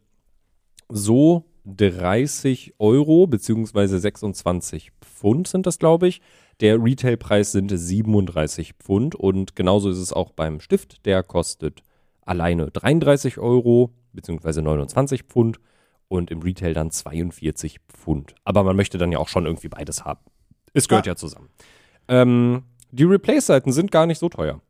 so 30 Euro, beziehungsweise 26 Pfund sind das, glaube ich. Der Retailpreis sind 37 Pfund und genauso ist es auch beim Stift. Der kostet alleine 33 Euro, beziehungsweise 29 Pfund und im Retail dann 42 Pfund. Aber man möchte dann ja auch schon irgendwie beides haben. Es gehört ja, zusammen. Ähm, die Replace-Seiten sind gar nicht so teuer.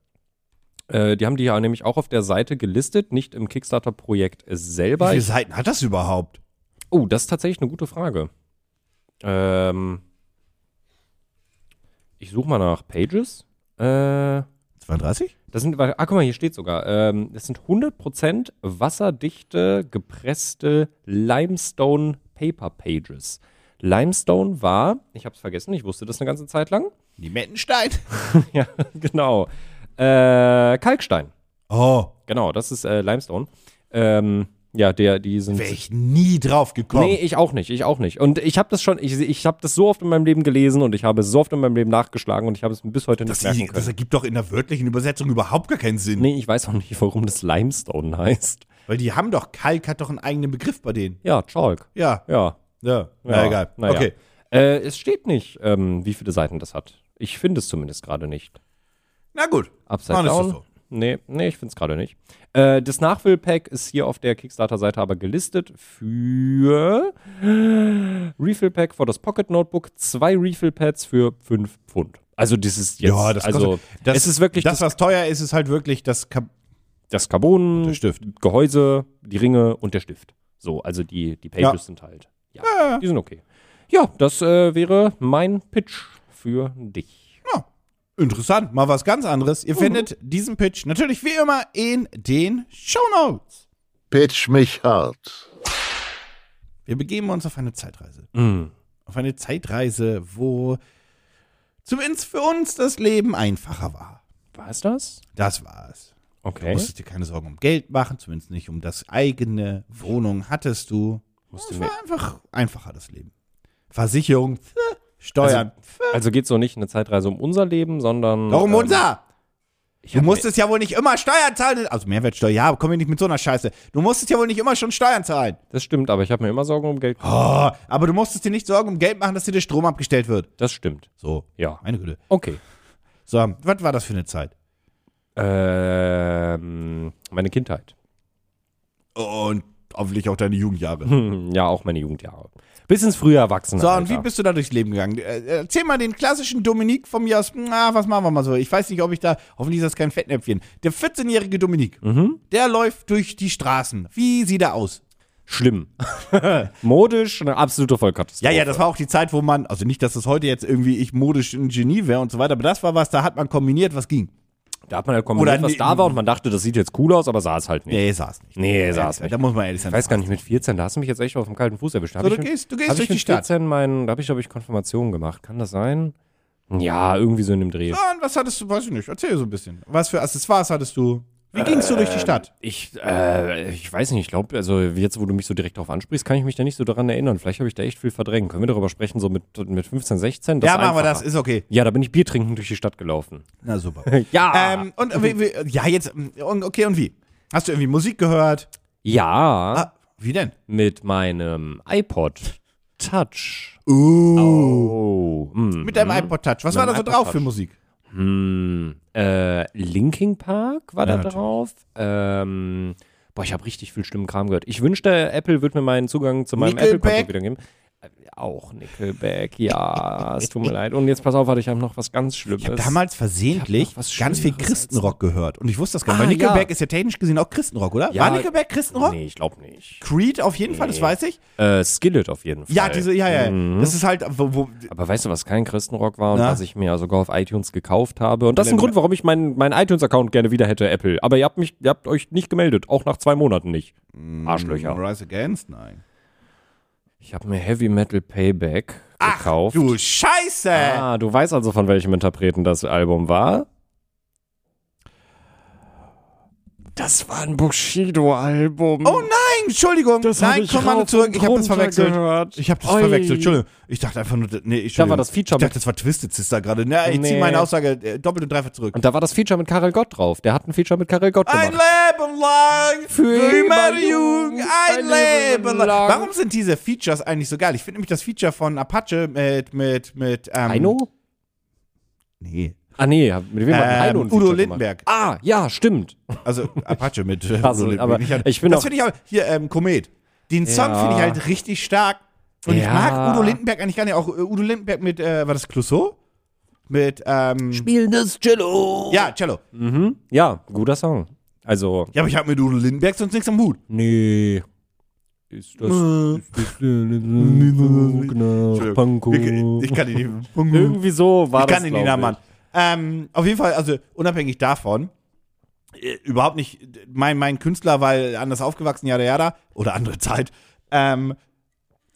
Äh, die haben die ja nämlich auch auf der Seite gelistet, nicht im Kickstarter-Projekt Wie selber. viele Ich, Seiten hat das überhaupt? oh, das ist tatsächlich eine gute Frage. Ähm, ich suche mal nach Pages. Äh, 32? Das sind, ah, guck mal, hier steht sogar, ähm, das sind 100% wasserdichte, gepresste Limestone Paper Pages. Limestone war, ich hab's vergessen, ich wusste das eine ganze Zeit lang. Die Mettenstein? [laughs] ja, genau. Äh, Kalkstein. Oh, Genau, das ist äh, Limestone. Ähm, ja, der, die sind. wäre ich nie drauf gekommen. Nee, ich auch nicht, ich auch nicht. Und ich habe das schon, ich, ich habe das so oft in meinem Leben gelesen und ich habe es so oft in meinem Leben nachgeschlagen und ich habe es bis heute nicht das, merken das ergibt doch in der wörtlichen Übersetzung überhaupt gar keinen Sinn. Nee, ich weiß auch nicht, warum das Limestone heißt. Weil die haben doch, Kalk hat doch einen eigenen Begriff bei denen. Ja, Chalk. Ja, Ja. ja, na ja. egal. Naja. Okay. Äh, es steht nicht, ähm, wie viele Seiten das hat. Ich finde es zumindest gerade nicht. Na gut. Upside down. so. Nee, nee, ich finde es gerade nicht. Äh, das Nachfüllpack ist hier auf der Kickstarter-Seite aber gelistet für Refill-Pack für das Pocket Notebook, zwei Refill-Pads für 5 Pfund. Also das ist jetzt, Ja, das also kostet- Das, es ist wirklich das, das, was teuer ist, ist halt wirklich das Kap das Carbon. Gehäuse, die Ringe und der Stift. So, also die, die Pages Ja. sind halt, ja, die sind okay. Ja, das äh, wäre mein Pitch für dich. Interessant, mal was ganz anderes. Ihr findet diesen Pitch natürlich wie immer in den Shownotes. Pitch mich hart. Wir begeben uns auf eine Zeitreise. Mm. Auf eine Zeitreise, wo zumindest für uns das Leben einfacher war. War es das? Das war's. Du Okay. musstest dir keine Sorgen um Geld machen, zumindest nicht um das eigene. Wohnung hattest du. Es war einfach einfacher, das Leben. Versicherung, pf, [laughs] Steuern. pf, Also geht es so nicht eine Zeitreise um unser Leben, sondern. Warum ähm, unser? Ich Du musstest ja wohl nicht immer Steuern zahlen. Also Mehrwertsteuer, ja, komm mir nicht mit so einer Scheiße. Du musstest ja wohl nicht immer schon Steuern zahlen. das stimmt, aber ich habe mir immer Sorgen um Geld gemacht. Oh, aber du musstest dir nicht Sorgen um Geld machen, dass dir der Strom abgestellt wird. Das stimmt. So, Ja. meine Güte. Okay. So, was war das für eine Zeit? Ähm, meine Kindheit. Und hoffentlich auch deine Jugendjahre. Hm, [laughs] ja, auch meine Jugendjahre. Bis ins frühe Erwachsene. So, und wie bist du da durchs Leben gegangen? Äh, Erzähl mal den klassischen Dominik von mir aus. Na, was machen wir mal so? Ich weiß nicht, ob ich da. Hoffentlich ist das kein Fettnäpfchen. Der 14-jährige Dominik, Mhm. der läuft durch die Straßen. Wie sieht er aus? Schlimm. [laughs] Modisch eine absolute Vollkatastrophe. Ja, ja, das war auch die Zeit, wo man, also nicht, dass das heute jetzt irgendwie ich modisch ein Genie wäre und so weiter, aber das war was, da hat man kombiniert, was ging. Da hat man halt kombiniert, Oder was nee, da war und man dachte, das sieht jetzt cool aus, aber sah es halt nicht. Nee, saß nicht. Nee, saß Da nicht. muss man ehrlich sein. Ich weiß gar nicht, mit 14, da hast du mich jetzt echt auf dem kalten Fuß erwischt. Da So, du gehst, du gehst durch ich die mit Stadt. 14 mein, da habe ich, glaube ich, Konfirmation gemacht. Kann das sein? Ja, irgendwie so in dem Dreh. Ja, und was hattest du, weiß ich nicht, erzähl so ein bisschen. Was für Accessoires hattest du? Wie gingst du durch die Stadt? Ich, äh, ich weiß nicht, ich glaube, also jetzt, wo du mich so direkt darauf ansprichst, kann ich mich da nicht so daran erinnern. Vielleicht habe ich da echt viel verdrängt. Können wir darüber sprechen, so mit, mit 15, 16? Das ja, machen wir das, ist okay. Ja, da bin ich Bier trinken durch die Stadt gelaufen. Na super. [laughs] Ja. ähm, und wie, wie, ja, jetzt, und, okay, und wie? Hast du irgendwie Musik gehört? ja, Ah, wie denn? mit meinem iPod Touch. Uh. Oh. mm, Mit deinem iPod Touch. Was Mit war da so drauf Touch. für Musik? Hm, äh, Linking Park war Ja, da drauf. Ähm, boah, ich habe richtig viel Stimmenkram gehört. Ich wünschte, Apple würde mir meinen Zugang zu meinem? Apple-Konto wieder geben. Äh, auch Nickelback. Ja, es tut mir leid. Und jetzt pass auf, ich habe noch was ganz Schlimmes. Ich habe damals versehentlich Ich hab ganz viel Christenrock gehört. Und ich wusste das gar nicht. Ah, weil Nickelback ja. ist ja technisch gesehen auch Christenrock, oder? Ja. War Nickelback Christenrock? Nee, ich glaube nicht. Creed auf jeden Fall, das Nee. weiß ich. Äh, Skillet auf jeden Fall. Ja, diese, ja, ja. Mhm. Das ist halt, wo, wo Aber weißt du, was kein Christenrock war und Na? was ich mir sogar auf iTunes gekauft habe? Und das ist ein Grund, warum ich meinen meinen iTunes-Account gerne wieder hätte, Apple. Aber ihr habt mich, ihr habt euch nicht gemeldet, auch nach zwei Monaten nicht. Arschlöcher. Rise Against? Nein. Ich habe mir Heavy Metal Payback gekauft. Du Scheiße! Ah, du weißt also, von welchem Interpreten das Album war? Das war ein Bushido-Album. Oh nein, Entschuldigung. nein, komm mal zurück. Ich habe das verwechselt. Ich habe das Oi. verwechselt. Entschuldigung. Ich dachte einfach nur, nee, ich Da war das Feature Ich dachte, das war Twisted Sister gerade. Na, ich ziehe Nee. meine Aussage äh, doppelt und dreifach zurück. Und da war das Feature mit Karel Gott drauf. Der hat ein Feature mit Karel Gott Ein gemacht. Leben lang Für immer jung, ein Leben lang. lang. Warum sind diese Features eigentlich so geil? Ich finde nämlich das Feature von Apache mit, mit, mit, ähm, Heino? Nee. Ah, nee, mit wem hat Ähm, Heino ein Udo Lindenberg. Gemacht? Ah, ja, stimmt. Also Apache mit äh, Udo Lindenberg. halt- ich bin das auch- finde ich aber, hier, ähm, Komet. Den Song Ja. finde ich halt richtig stark. Und ich Ja. mag Udo Lindenberg eigentlich gar nicht. Auch äh, Udo Lindenberg mit, äh, war das Clouseau? Mit, ähm, Spielendes Cello. ja, Cello. Mhm. Ja, guter Song. Also, Ja, aber ich habe mit Udo Lindenberg sonst nichts am Hut. nee. Ist das. Ist das nach Pankow? Ich, ich kann ihn nicht. Irgendwie so war ich das. kann ihn nicht nachmachen. Ähm, auf jeden Fall, also unabhängig davon, äh, überhaupt nicht mein, mein Künstler, weil anders aufgewachsen, jada jada, oder andere Zeit. Ähm,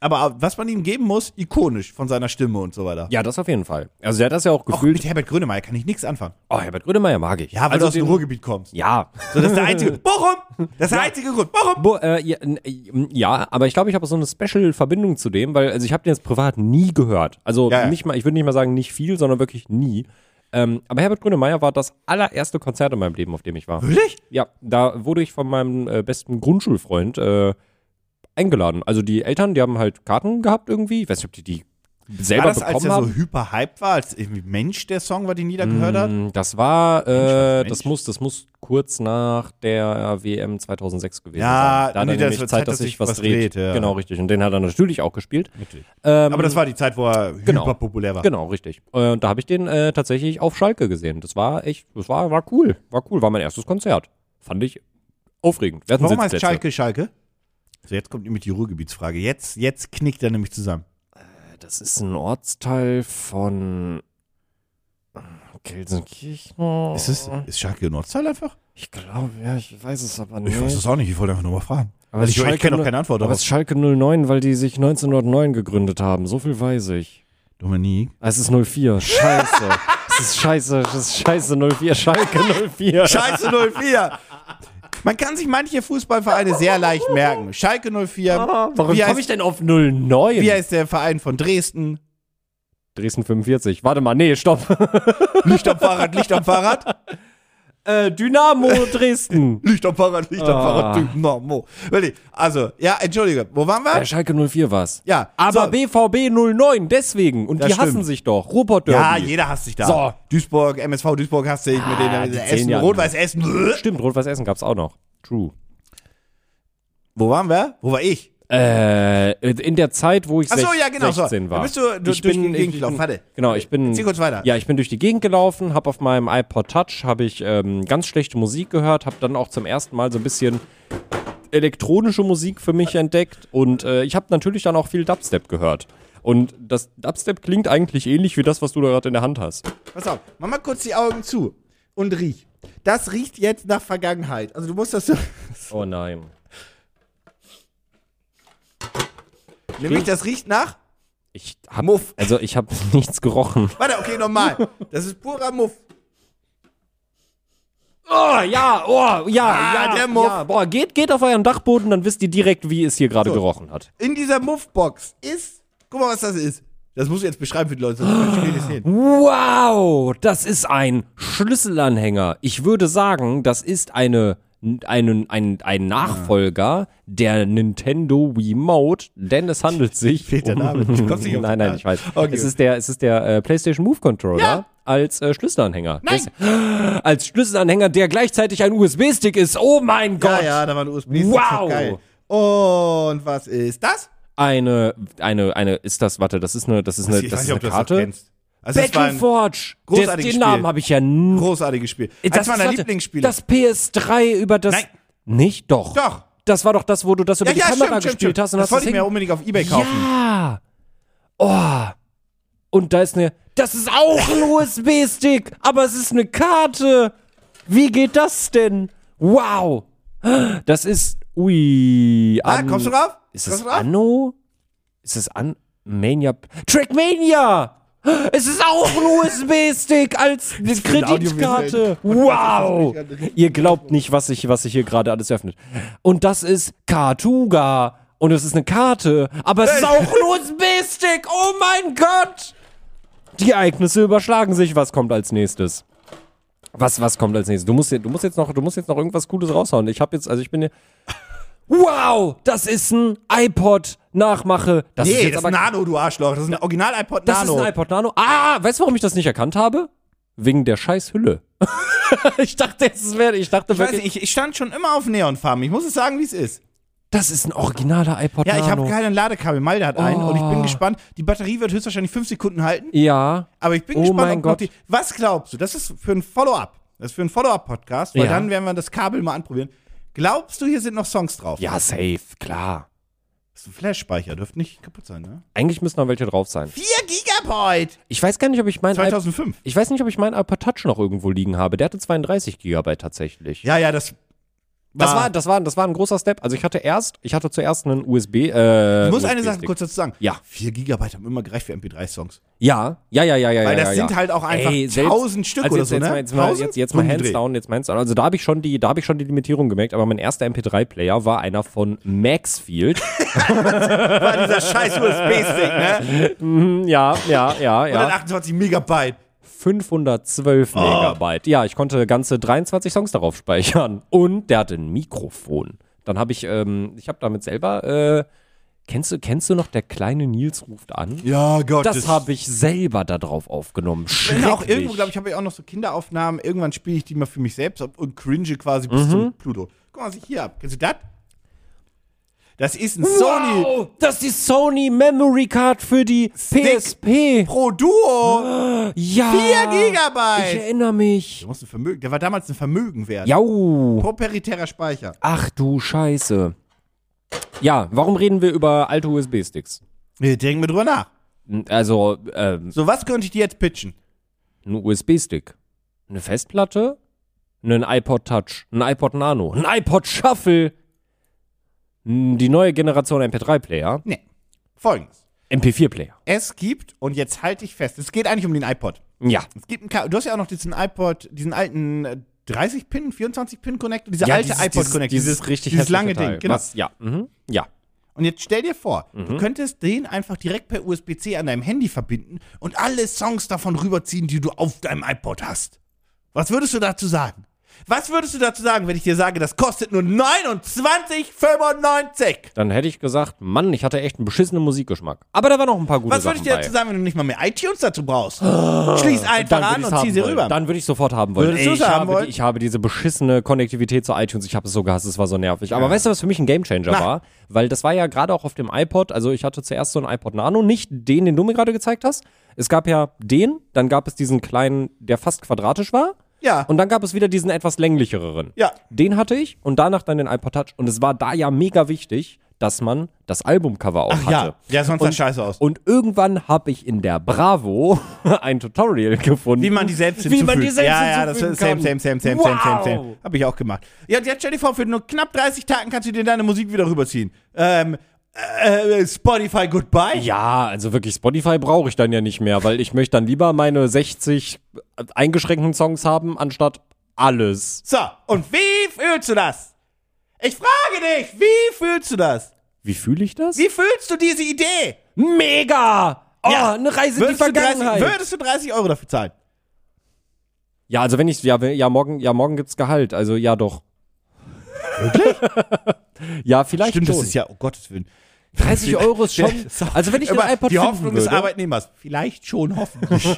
aber was man ihm geben muss, ikonisch von seiner Stimme und so weiter. Ja, das auf jeden Fall. Also, er hat das ja auch Auch gefühlt. mit Herbert Grönemeyer kann ich nichts anfangen. oh, Herbert Grönemeyer mag ich. Ja, weil also du aus dem Ruhrgebiet kommst. Ja. So, das ist der einzige. [laughs] Warum? Das ist der einzige Grund. Warum? Bo, äh, ja, äh, ja, aber ich glaube, ich habe so eine Special-Verbindung zu dem, weil also ich habe den jetzt privat nie gehört. Also Ja, ja. nicht mal, ich würde nicht mal sagen nicht viel, sondern wirklich nie. Ähm, aber Herbert Grönemeyer war das allererste Konzert in meinem Leben, auf dem ich war. Wirklich? Ja, da wurde ich von meinem äh, besten Grundschulfreund äh, eingeladen. Also die Eltern, die haben halt Karten gehabt irgendwie. Ich weiß nicht, ob die die selber War das, als bekommen er haben. so hyper hyped war, als irgendwie Mensch der Song, was die nie da gehört hat? Mm, Das war, äh, Mensch, das Mensch? muss, das muss kurz nach der WM 2006 gewesen Ja, sein. Da hat nee, er das nämlich Zeit, Zeit, dass sich was, dreht. dreht, ja. Genau, richtig. Und den hat er natürlich auch gespielt. Ähm, Aber das war die Zeit, wo er genau. hyper populär war. Genau, richtig. Und da habe ich den äh, tatsächlich auf Schalke gesehen. Das war echt, das war, war cool. War cool, war mein erstes Konzert. Fand ich aufregend. Warum heißt. Schalke Schalke? So, jetzt kommt nämlich die Ruhrgebietsfrage. Jetzt, jetzt knickt er nämlich zusammen. Das ist ein Ortsteil von Gelsenkirchen. Ist, es, ist Schalke ein Ortsteil einfach? Ich glaube, ja, ich weiß es aber nicht. Ich weiß es auch nicht, ich wollte einfach nur mal fragen. Aber Also ich ich kenne auch keine Antwort Aber darauf. es ist Schalke 09, weil die sich 1909 gegründet haben. So viel weiß ich. Dominik. Ah, Es ist 04. Scheiße. [laughs] es ist scheiße. Es ist scheiße 04. Schalke 04. Scheiße 04! Man kann sich manche Fußballvereine sehr leicht merken. Schalke 04. Warum wie, komme heißt, ich denn auf 09? wie heißt der Verein von Dresden? Dresden 45. Warte mal, nee, stopp. Licht am Fahrrad, Licht am Fahrrad. [laughs] äh, Dynamo [laughs] Dresden. Licht am Fahrrad, Licht am Ah. Fahrrad. Dynamo. Wirklich. Also, ja, entschuldige. Wo waren wir? Äh, Schalke 04 war's. Ja, Aber so. BVB 09, deswegen. Und Das die hassen stimmt. sich doch. Ruhrpott Derby. Ja, jeder hasst sich da. So. Duisburg, MSV Duisburg hasst sich mit Ah, den die äh, Essen, ja. Rot-Weiß Essen. Stimmt, Rot-Weiß Essen gab's auch noch. True. Wo waren wir? Wo war ich? Äh, in der Zeit, wo ich Ach so, ja, genau, so. 16 war. Da bist du du- durch ich die bin, Gegend ich gelaufen. Warte. Genau, ich bin. Zieh kurz weiter. Ja, ich bin durch die Gegend gelaufen, habe auf meinem iPod Touch habe ich ähm, ganz schlechte Musik gehört, habe dann auch zum ersten Mal so ein bisschen elektronische Musik für mich entdeckt und äh, ich habe natürlich dann auch viel Dubstep gehört. Und das Dubstep klingt eigentlich ähnlich wie das, was du da gerade in der Hand hast. Pass auf, mach mal kurz die Augen zu und riech. Das riecht jetzt nach Vergangenheit. Also du musst das so. Oh nein. Nämlich das riecht nach. Ich hab, Muff. Also ich habe [laughs] nichts gerochen. Warte, okay, nochmal. Das ist purer Muff. Oh, ja, oh, ja, Ah, ja. der Muff. Ja. Boah, geht, geht auf euren Dachboden, dann wisst ihr direkt, wie es hier gerade So. gerochen hat. In dieser Muffbox ist. Guck mal, was das ist. Das muss ich jetzt beschreiben für die Leute, sonst das sehen. Wow, das ist ein Schlüsselanhänger. Ich würde sagen, das ist eine, einen, ein, ein Nachfolger der Nintendo Wiimote, denn es handelt sich. [laughs] Fehlt der Name. Nicht auf [laughs] nein, nein, ich weiß. Okay. Es ist der, es ist der äh, PlayStation Move Controller Ja. als äh, Schlüsselanhänger. Nein. Der ist, als Schlüsselanhänger, der gleichzeitig ein USB-Stick ist. Oh mein Gott. Ja, ja, da war ein USB-Stick. Wow. Geil. Und was ist das? eine, eine, eine, ist das, warte, das ist eine, das ist eine, das ist nicht, eine Karte. kennst. Also das war Battleforge. Das, großartiges den Namen habe ich ja n- großartiges Spiel. Das, Eins meiner warte, Lieblingsspiele. Das PS3 über das. Nein. Nicht? Doch. Doch. Das war doch das, wo du das über Ja, die ja, Kamera stimmt, gespielt stimmt. hast und das hast wollte ich das mir unbedingt auf Ebay kaufen. Ja. Oh. Und da ist eine. Das ist auch ein [laughs] USB-Stick, aber es ist eine Karte. Wie geht das denn? Wow. Das ist. Ui. Ah, kommst du drauf? Ist es? Anno? Ist es an. Mania. Trackmania! Es ist auch ein USB-Stick als [laughs] Kreditkarte. Wow! Ihr glaubt nicht, was sich was sich hier gerade alles öffnet. Und das ist Kartuga. Und es ist eine Karte. Aber es ist auch ein USB-Stick. Oh mein Gott! Die Ereignisse überschlagen sich. Was kommt als nächstes? Was, was kommt als nächstes? Du musst, du musst jetzt noch, du musst jetzt noch irgendwas Gutes raushauen. Ich habe jetzt, also ich bin hier. Wow, das ist ein iPod Nachmache. Das ist Nee, jetzt das ist ein Nano, du Arschloch. Das ist ein Original iPod das Nano. ist ein iPod Nano. Ah, weißt du, warum ich das nicht erkannt habe? Wegen der scheiß Hülle. [laughs] ich dachte, es wäre, ich dachte ich, weiß wirklich, nicht, ich, ich stand schon immer auf Neonfarben. Ich muss es sagen, wie es ist. das ist ein originaler iPod Ja, ich habe keinen Ladekabel. Malte hat einen und ich bin Oh. gespannt. Die Batterie wird höchstwahrscheinlich fünf Sekunden halten. ja, Aber ich bin Oh gespannt, mein ob Gott. die. Was glaubst du? Das ist für ein Follow-up. Das ist für ein Follow-up-Podcast, weil Ja. dann werden wir das Kabel mal anprobieren. Glaubst du, hier sind noch Songs drauf? ja, safe, klar. Das ist ein Flash-Speicher, dürfte nicht kaputt sein, ne? Eigentlich müssen noch welche drauf sein. 4 Gigabyte! Ich weiß gar nicht, ob ich mein iPod, 2005. ich weiß nicht, ob ich meinen iPod Touch noch irgendwo liegen habe. Der hatte 32 Gigabyte tatsächlich. Ja, ja, das. Das war, das war, das war ein großer Step. Also ich hatte erst, ich hatte zuerst einen USB. Äh, Ich muss eine. Sache kurz dazu sagen. Ja. 4 Gigabyte haben immer gereicht für MP3-Songs. Ja, ja, ja, ja, ja. Weil ja, das ja. sind halt auch einfach Ey, selbst- 1000 Stück also oder jetzt, so, jetzt, ne? mal, jetzt, mal, 1000? jetzt, jetzt mal hands Umgedreht. down, jetzt mal hands down. Also da habe ich schon die, da habe ich schon die Limitierung gemerkt, aber mein erster MP3-Player war einer von Maxfield. [laughs] War dieser scheiß USB-Stick, ne? Hm, ja, ja, ja, ja. 128 Megabyte. 512 Oh. Megabyte. Ja, ich konnte ganze 23 Songs darauf speichern. [laughs] Und der hatte ein Mikrofon. Dann habe ich, ähm, ich habe damit selber, äh, kennst du, kennst du noch der kleine Nils ruft an? Ja, Gott. Das habe ich selber da drauf aufgenommen. Ich bin auch Schrecklich. irgendwo, glaube ich, habe ich auch noch so Kinderaufnahmen. Irgendwann spiele ich die mal für mich selbst ab und cringe quasi bis zum Pluto. Guck mal, was ich hier habe. Kennst du das? Das ist ein Sony Wow, das ist die Sony Memory Card für die PSP. Pro Duo. Ja. 4 Ich Gigabyte. erinnere mich. Der, muss ein Vermögen, der war damals ein Vermögen wert. Jau. Proprietärer Speicher. Ach du Scheiße. Ja, warum reden wir über alte USB-Sticks? Wir denken wir drüber nach. Also, ähm, So, was könnte ich dir jetzt pitchen? ein USB-Stick, eine Festplatte, einen iPod Touch, ein iPod Nano, ein iPod Shuffle, die neue Generation MP3-Player, Nee. Folgendes. MP4-Player. Es gibt, und jetzt halte ich fest, es geht eigentlich um den iPod. Ja. Es gibt einen, Ka- du hast ja auch noch diesen iPod, diesen alten äh, 30-Pin, 24-Pin-Connector, dieser ja, alte dieses- iPod-Connector, dieses, richtig dieses lange Teil. Ding. Genau. Was, ja, mhm, ja. Und jetzt stell dir vor, Mhm. du könntest den einfach direkt per USB-C an deinem Handy verbinden und alle Songs davon rüberziehen, die du auf deinem iPod hast. Was würdest du dazu sagen? Was würdest du dazu sagen, wenn ich dir sage, das kostet nur 29,95? Dann hätte ich gesagt, Mann, ich hatte echt einen beschissenen Musikgeschmack. Aber da waren noch ein paar gute Was würde Sachen ich dir bei. dazu sagen, wenn du nicht mal mehr iTunes dazu brauchst? Schließ einfach an würde und zieh sie wollen. rüber. Dann würde ich sofort haben wollen. Würdest Ey, du's ich, haben habe, wollen? die- ich habe diese beschissene Konnektivität zu iTunes. Ich habe es so gehasst, es war so nervig. Aber weißt du, was für mich ein Gamechanger Na. war? Weil das war ja gerade auch auf dem iPod. Also ich hatte zuerst so einen iPod Nano, nicht den, den du mir gerade gezeigt hast. Es gab ja den, dann gab es diesen kleinen, der fast quadratisch war. Ja. Und dann gab es wieder diesen etwas länglicheren. Ja. Den hatte ich und danach dann den iPod Touch. Und es war da ja mega wichtig, dass man das Albumcover auch Ach hatte. ja, ja, sonst sah scheiße aus. Und irgendwann habe ich in der Bravo [laughs] ein Tutorial gefunden. Wie man die selbst [laughs] Wie hinzufügt. man die selbst ja, ja, das ist same, same, same, same, same, same, Wow. same. Hab ich auch gemacht. Ja, und jetzt stell dir vor, für nur knapp 30 Tagen kannst du dir deine Musik wieder rüberziehen. Ähm, äh, Spotify Goodbye? Ja, also wirklich Spotify brauche ich dann ja nicht mehr, weil ich möchte dann lieber meine 60 eingeschränkten Songs haben, anstatt alles. So, und wie fühlst du das? Ich frage dich, wie fühlst du das? Wie fühle ich das? Wie fühlst du diese Idee? Mega! Oh, Ja. eine Reise in die Würdest du, 30, Vergangenheit. würdest du 30 Euro dafür zahlen? ja, also wenn ich, ja, ja morgen, ja, morgen gibt's Gehalt, also ja doch. Wirklich? [laughs] ja, vielleicht Stimmt, schon. das ist ja, oh Gottes Willen. 30 [laughs] Euro ist schon, [laughs] So. also wenn ich Aber iPod die Hoffnung des Arbeitnehmers. Vielleicht schon, hoffentlich.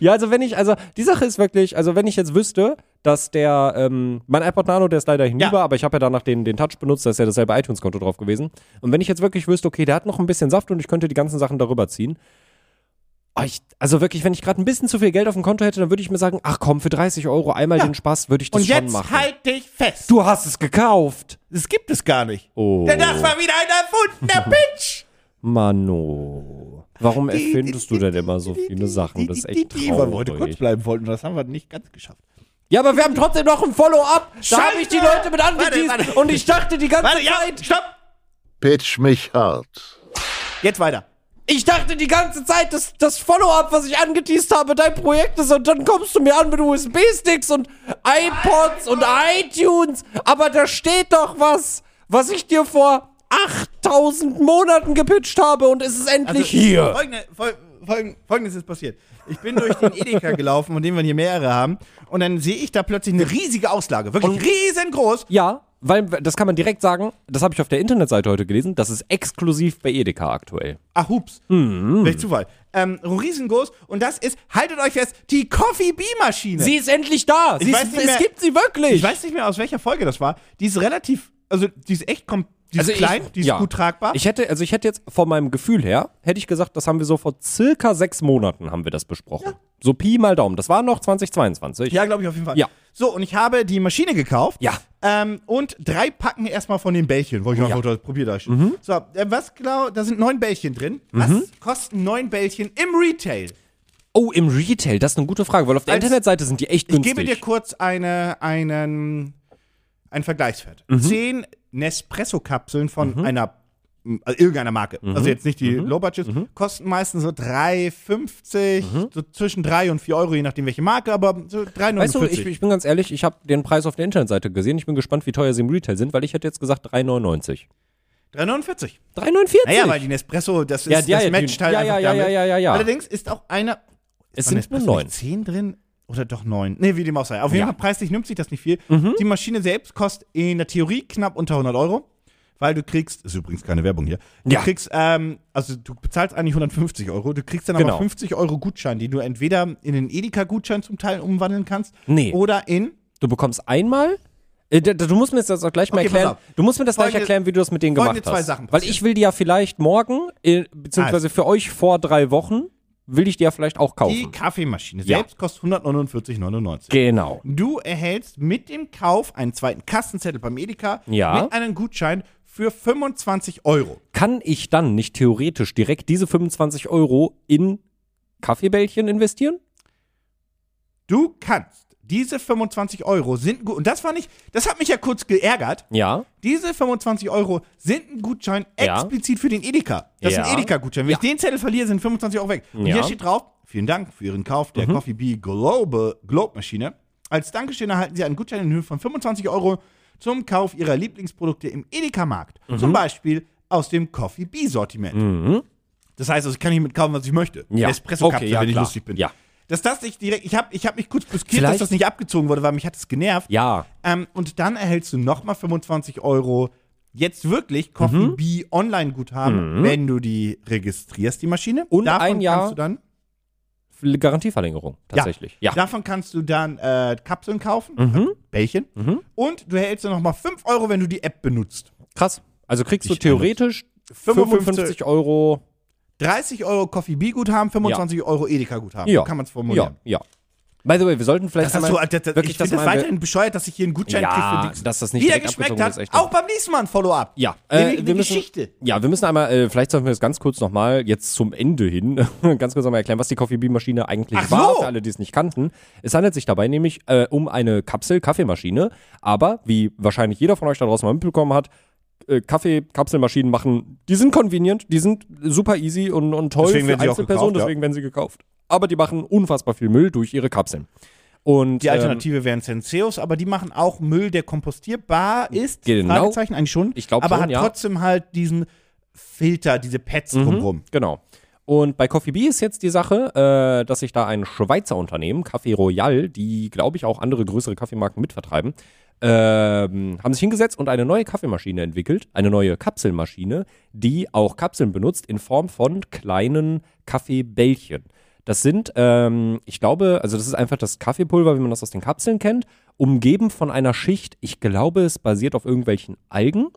Ja, also wenn ich, also die Sache ist wirklich, also wenn ich jetzt wüsste, dass der, ähm, mein iPod Nano, der ist leider hinüber, Ja. aber ich habe ja danach den, den Touch benutzt, da ist ja dasselbe iTunes-Konto drauf gewesen. Und wenn ich jetzt wirklich wüsste, okay, der hat noch ein bisschen Saft und ich könnte die ganzen Sachen darüber ziehen. Oh, ich, also wirklich, wenn ich gerade ein bisschen zu viel Geld auf dem Konto hätte, dann würde ich mir sagen, ach komm, für 30 Euro einmal Ja. den Spaß würde ich das Und schon jetzt machen. halt dich fest. du hast es gekauft. Das gibt es gar nicht. Oh. Denn das war wieder ein erfundener [laughs] Pitch. Mano. Warum erfindest du denn immer so viele Sachen? Das ist echt Die, weil wir heute kurz traurig. bleiben wollten und das haben wir nicht ganz geschafft. Ja, aber wir haben trotzdem noch ein Follow-up. Da habe ich die! Leute mit angeteased und ich dachte die ganze Warte, ja, Zeit, stopp. Pitch mich hart. Jetzt weiter. Ich dachte die ganze Zeit, dass das Follow-up, was ich angeteased habe, dein Projekt ist und dann kommst du mir an mit USB-Sticks und iPods und iTunes. Aber da steht doch was, was ich dir vor 8000 Monaten gepitcht habe und es ist endlich hier. Folgende, fol folgend, Folgendes ist passiert. Ich bin durch den Edeka gelaufen, von dem wir hier mehrere haben. Und dann sehe ich da plötzlich eine riesige Auslage. Wirklich riesengroß. Ja, weil das kann man direkt sagen, das habe ich auf der Internetseite heute gelesen, das ist exklusiv bei Edeka aktuell. Ach, hups. Mhm. Welch Zufall. Ähm, riesengroß. Und das ist, haltet euch fest, die Coffee Bee Maschine. Sie ist endlich da. Ich Sie weiß ist, nicht mehr- es gibt sie wirklich. ich weiß nicht mehr, aus welcher Folge das war. Die ist relativ, also die ist echt kom die ist Also ich- klein, die ist ja. gut tragbar. Ich hätte, also ich hätte jetzt von meinem Gefühl her, hätte ich gesagt, das haben wir so vor circa sechs Monaten haben wir das besprochen. So Pi mal Daumen. Das war noch 2022. ja, glaube ich auf jeden Fall. Ja. So, und ich habe die Maschine gekauft. Ja. Ähm, und drei Packen erstmal von den Bällchen. Wollte ich Ja. einfach ja. probiert euch. Mhm. So, äh, was genau, da sind neun Bällchen drin. Was kosten neun Bällchen im Retail? Oh, im Retail, das ist eine gute Frage, weil auf der Als- Internetseite sind die echt Ich günstig. gebe dir kurz eine, einen, einen Vergleichswert. Mhm. Zehn Nespresso-Kapseln von einer also irgendeiner Marke, Mhm. also jetzt nicht die Low Budgets, kosten meistens so 3,50, so zwischen 3 und 4 Euro, je nachdem welche Marke, aber so 3,49. Mhm. Weißt du, ich, ich bin ganz ehrlich, ich habe den Preis auf der Internetseite gesehen. Ich bin gespannt, wie teuer sie im Retail sind, weil ich hätte jetzt gesagt 3,99. 3,49. 3,49? Naja, weil die Nespresso, das ist Ja, ja, das ja, matcht die- halt ja, einfach ja, ja, damit. ja, ja, ja, ja. Allerdings ist auch einer, es sind nur Nespresso neun. nicht 10 drin oder doch 9? Nee, wie dem auch sei. Auf jeden. Fall preislich nimmt sich das nicht viel. Mhm. Die Maschine selbst kostet in der Theorie knapp unter 100 Euro, weil du kriegst, ist übrigens keine Werbung hier, du Ja. kriegst, ähm, also du bezahlst eigentlich 150 Euro, du kriegst dann Genau. aber 50 Euro Gutschein, die du entweder in den Edeka-Gutschein zum Teil umwandeln kannst Nee. oder in Du bekommst einmal. Äh, Du musst mir das auch gleich mal Okay, erklären. Du musst mir das gleich Folgende- erklären, wie du das mit denen gemacht hast. Sachen Weil ich will die ja vielleicht morgen, äh, beziehungsweise für euch vor drei Wochen, will ich die ja vielleicht auch die kaufen. Kaffeemaschine Ja. selbst kostet 149,99. Genau. Du erhältst mit dem Kauf einen zweiten Kassenzettel beim Edeka Ja. mit einem Gutschein für 25 Euro. Kann ich dann nicht theoretisch direkt diese 25 Euro in Kaffeebällchen investieren? Du kannst diese 25 Euro sind gut. Und das fand ich, das hat mich ja kurz geärgert. Ja. Diese 25 Euro sind ein Gutschein Ja. explizit für den Edeka. Das ist Ja. ein Edeka-Gutschein. Wenn ich den Zettel verliere, sind 25 Euro weg. Und Ja. Mhm. hier steht drauf, vielen Dank für Ihren Kauf der Coffee Bee Global Globe Maschine. Als Dankeschön erhalten Sie einen Gutschein in Höhe von 25 Euro zum Kauf Ihrer Lieblingsprodukte im Edeka-Markt. Mhm. Zum Beispiel aus dem Coffee Bee-Sortiment. Das heißt, also ich kann hier mitkaufen, was ich möchte. Ja. Espresso-Kapsel, Okay, ja, wenn ich lustig bin. Ja. Dass das nicht direkt, ich habe ich hab mich kurz brüskiert, dass das nicht abgezogen wurde, weil mich hat es genervt. Ja. Ähm, und dann erhältst du nochmal 25 Euro jetzt wirklich Coffee Mhm. Bee Online-Guthaben, wenn du die registrierst, die Maschine. Und ein Jahr- kannst du dann, Garantieverlängerung, tatsächlich. Ja. Davon kannst du dann äh, Kapseln kaufen, Mhm. Bällchen. Und du erhältst dann nochmal 5 Euro, wenn du die App benutzt. Krass. Also kriegst du Ich theoretisch 55 55 Euro. 30 Euro Coffee Bee Guthaben, 25 Euro Edeka Guthaben. Ja. So kann man es Ja, formulieren. ja. By the way, wir sollten vielleicht Das einmal das, das, wirklich ich das das mal weiterhin bescheuert, dass ich hier einen Gutschein Ja, kriege für Dix. dass das nicht Wieder direkt geschmeckt hat. ist, Auch beim nächsten Mal ein Follow-up. Ja, äh, wir müssen, Geschichte. Ja, wir müssen einmal, äh, vielleicht sollten wir das ganz kurz nochmal jetzt zum Ende hin [laughs] ganz kurz nochmal erklären, was die Coffee Bean Maschine eigentlich Ach war, so. für alle, die es nicht kannten. Es handelt sich dabei nämlich äh, um eine Kapsel-Kaffeemaschine, aber wie wahrscheinlich jeder von euch da draußen mal mitbekommen hat, äh, Kaffee-Kapselmaschinen machen, die sind convenient, die sind super easy und, und toll Deswegen für Einzelpersonen, gekauft, ja. deswegen werden sie gekauft. Aber die machen unfassbar viel Müll durch ihre Kapseln. Und Die ähm, Alternative wären Senseos, aber die machen auch Müll, der kompostierbar ist. Genau. Fragezeichen, eigentlich schon. Ich glaub Aber schon, hat ja. trotzdem halt diesen Filter, diese Pads Mhm. drumrum. Genau. Und bei Coffee Bee ist jetzt die Sache, äh, dass sich da ein Schweizer Unternehmen, Café Royal, die, glaube ich, auch andere größere Kaffeemarken mitvertreiben, ähm, haben sich hingesetzt und eine neue Kaffeemaschine entwickelt, eine neue Kapselmaschine, die auch Kapseln benutzt in Form von kleinen Kaffeebällchen. Das sind, ähm, ich glaube, also das ist einfach das Kaffeepulver, wie man das aus den Kapseln kennt, umgeben von einer Schicht, ich glaube, es basiert auf irgendwelchen Algen.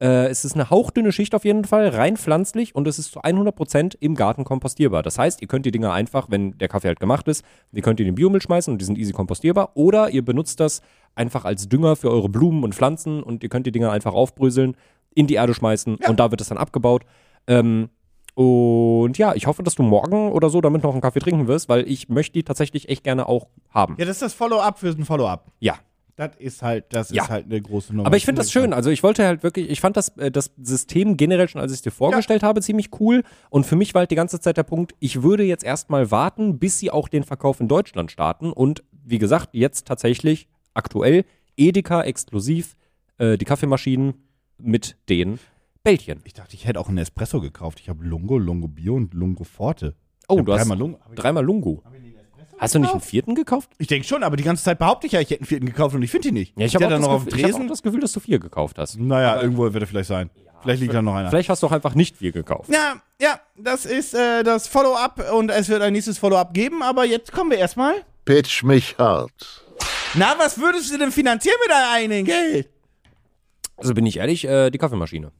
Äh, es ist eine hauchdünne Schicht auf jeden Fall, rein pflanzlich und es ist zu 100% im Garten kompostierbar. Das heißt, ihr könnt die Dinger einfach, wenn der Kaffee halt gemacht ist, ihr könnt die in den Biomüll schmeißen und die sind easy kompostierbar oder ihr benutzt das einfach als Dünger für eure Blumen und Pflanzen und ihr könnt die Dinger einfach aufbröseln, in die Erde schmeißen und da wird es dann abgebaut. Ähm, und ja, ich hoffe, dass du morgen oder so damit noch einen Kaffee trinken wirst, weil ich möchte die tatsächlich echt gerne auch haben. Ja, das ist das Follow-up für ein Follow-up. Ja. Das ist halt, das Ja. ist halt eine große Nummer. Aber ich finde das schön. Also ich wollte halt wirklich, ich fand das, äh, das System generell schon, als ich es dir vorgestellt habe, ziemlich cool. Und für mich war halt die ganze Zeit der Punkt, ich würde jetzt erstmal warten, bis sie auch den Verkauf in Deutschland starten. Und wie gesagt, jetzt tatsächlich aktuell Edeka exklusiv äh, die Kaffeemaschinen mit den Bällchen. Ich dachte, ich hätte auch einen Espresso gekauft. Ich habe Lungo, Lungo Bio und Lungo Forte. Oh, Ich du hast dreimal Lungo. Dreimal Lungo. Hast du nicht einen vierten gekauft? Ich denke schon, aber die ganze Zeit behaupte ich ja, ich hätte einen vierten gekauft und ich finde ihn nicht. Ja, ich habe auch, da das noch auf dem Gefühl- ich hab auch Tresen. das Gefühl, dass du vier gekauft hast. Naja, irgendwo wird er vielleicht sein. vielleicht liegt da noch einer. Vielleicht hast du auch einfach nicht vier gekauft. Ja, ja, das ist äh, das Follow-up und es wird ein nächstes Follow-up geben, aber jetzt kommen wir erstmal. Pitch mich hart. Na, was würdest du denn finanzieren mit deinem eigenen Geld? Also bin ich ehrlich, äh, die Kaffeemaschine.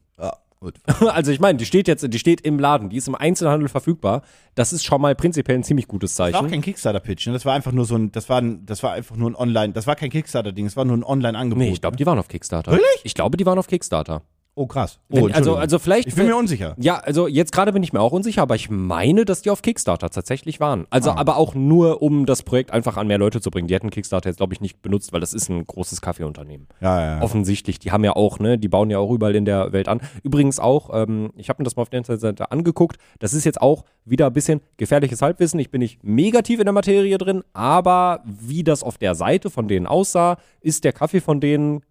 Gut. [laughs] Also ich meine, die steht jetzt, die steht im Laden, die ist im Einzelhandel verfügbar. Das ist schon mal prinzipiell ein ziemlich gutes Das war auch Zeichen. kein Kickstarter-Pitch, ne? Das war einfach nur so ein, das war, ein, das war einfach nur ein Online, das war kein Kickstarter-Ding, das war nur ein Online-Angebot. Nee, ich glaube, die waren auf Kickstarter. Wirklich? Ich glaube, die waren auf Kickstarter. Oh, krass. Oh, Wenn, also, also vielleicht. ich bin mir unsicher. Ja, also jetzt gerade bin ich mir auch unsicher, aber ich meine, dass die auf Kickstarter tatsächlich waren. Also aber auch nur, um das Projekt einfach an mehr Leute zu bringen. Die hätten Kickstarter jetzt, glaube ich, nicht benutzt, weil das ist ein großes Kaffeeunternehmen. Ja, ja, ja. Offensichtlich. Die haben ja auch, ne, die bauen ja auch überall in der Welt an. Übrigens auch, ähm, ich habe mir das mal auf der Internetseite angeguckt. Das ist jetzt auch wieder ein bisschen gefährliches Halbwissen. Ich bin nicht mega tief in der Materie drin, aber wie das auf der Seite von denen aussah, ist der Kaffee von denen,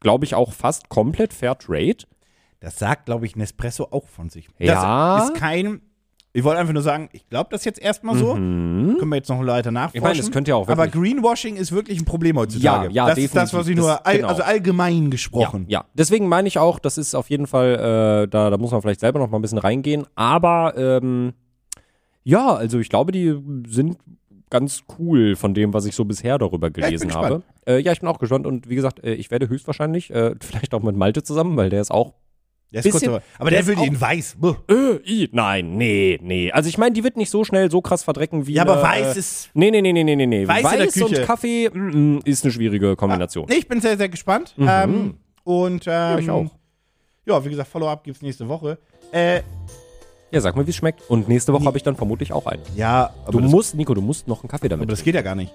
glaube ich, auch fast komplett Fair Trade. Das sagt, glaube ich, Nespresso auch von sich. Ja. Das ist kein. Ich wollte einfach nur sagen, ich glaube das jetzt erstmal so. Können wir jetzt noch weiter nachforschen. Mhm. Ich meine, das könnte ja auch Aber wirklich- Greenwashing ist wirklich ein Problem heutzutage. Ja, ja, das ist das, was ich definitiv. nur, all, genau. also allgemein gesprochen. Ja, ja. Deswegen meine ich auch, das ist auf jeden Fall, äh, da, da muss man vielleicht selber noch mal ein bisschen reingehen. Aber ähm, ja, also ich glaube, die sind ganz cool von dem, was ich so bisher darüber gelesen habe. Äh, ja, ich bin auch gespannt und wie gesagt, äh, ich werde höchstwahrscheinlich, äh, [laughs] vielleicht auch mit Malte zusammen, weil der ist auch. Der ist kurz, Bisschen- aber, aber der, der will in weiß. Buh. Äh, i, nein, nee, nee. Also ich meine, die wird nicht so schnell so krass verdrecken wie. Ja, aber weiß ist. Nee, nee, nee, nee, nee, nee. Weiß Küche. und Kaffee mm, mm, ist eine schwierige Kombination. Nee, ich bin sehr, sehr gespannt. Ähm, und ähm, ich auch. Ja, wie gesagt, Follow-up gibt's nächste Woche. Äh, Ja, sag mir, wie es schmeckt. Und nächste Woche habe ich dann vermutlich auch einen. ja, aber, Du das, musst, Nico, du musst noch einen Kaffee damit aber das trinken. geht ja gar nicht.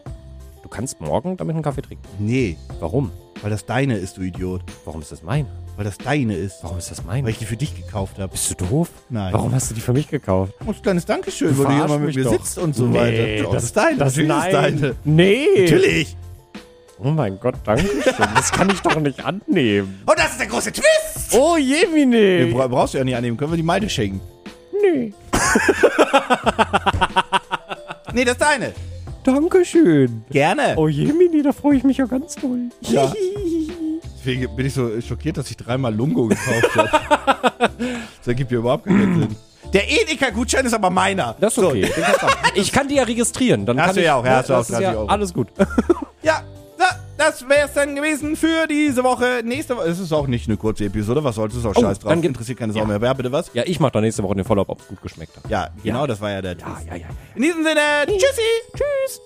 Du kannst morgen damit einen Kaffee trinken. Nee, Warum? weil das deine ist, du Idiot. Warum ist das mein? Weil das deine ist. Warum ist das mein? Weil ich die für dich gekauft habe. Bist du doof? Nein. Warum hast du die für mich gekauft? Und ein kleines Dankeschön, weil du hier verarsch mal mit mich mir doch. sitzt und so weiter. Ja, das, ist deine. Natürlich ist deine. Nee. Natürlich. Oh mein Gott, danke schön. Das kann ich doch nicht annehmen. Und das ist der große Twist. Oh Jemine. Den bra- brauchst du ja nicht annehmen. Können wir die Malte schenken? Nee. [laughs] Nee, das ist deine. Dankeschön. Gerne. Oh Jemine, da freue ich mich ja ganz doll. Ja. [laughs] Deswegen bin ich so schockiert, dass ich dreimal Lungo gekauft habe. [laughs] das ergibt ja überhaupt keinen Sinn. Der Edeka-Gutschein ist aber meiner. Das ist okay. Haben. ich kann die ja registrieren. Dann Hast kann du ich, ja auch, ja, hast du das auch ist 30 ja Euro. alles gut. Ja, das wäre es dann gewesen für diese Woche. Nächste Woche. Es ist auch nicht eine kurze Episode. Was soll's? Ist auch Oh, scheiß drauf. dann Interessiert keine Sau Ja. mehr. Wer bitte was? Ja, ich mache dann nächste Woche den Follow-up, ob es gut geschmeckt hat. Ja, genau, das war ja der Ja, Twist. ja, ja. In diesem Sinne, tschüssi. Tschüss.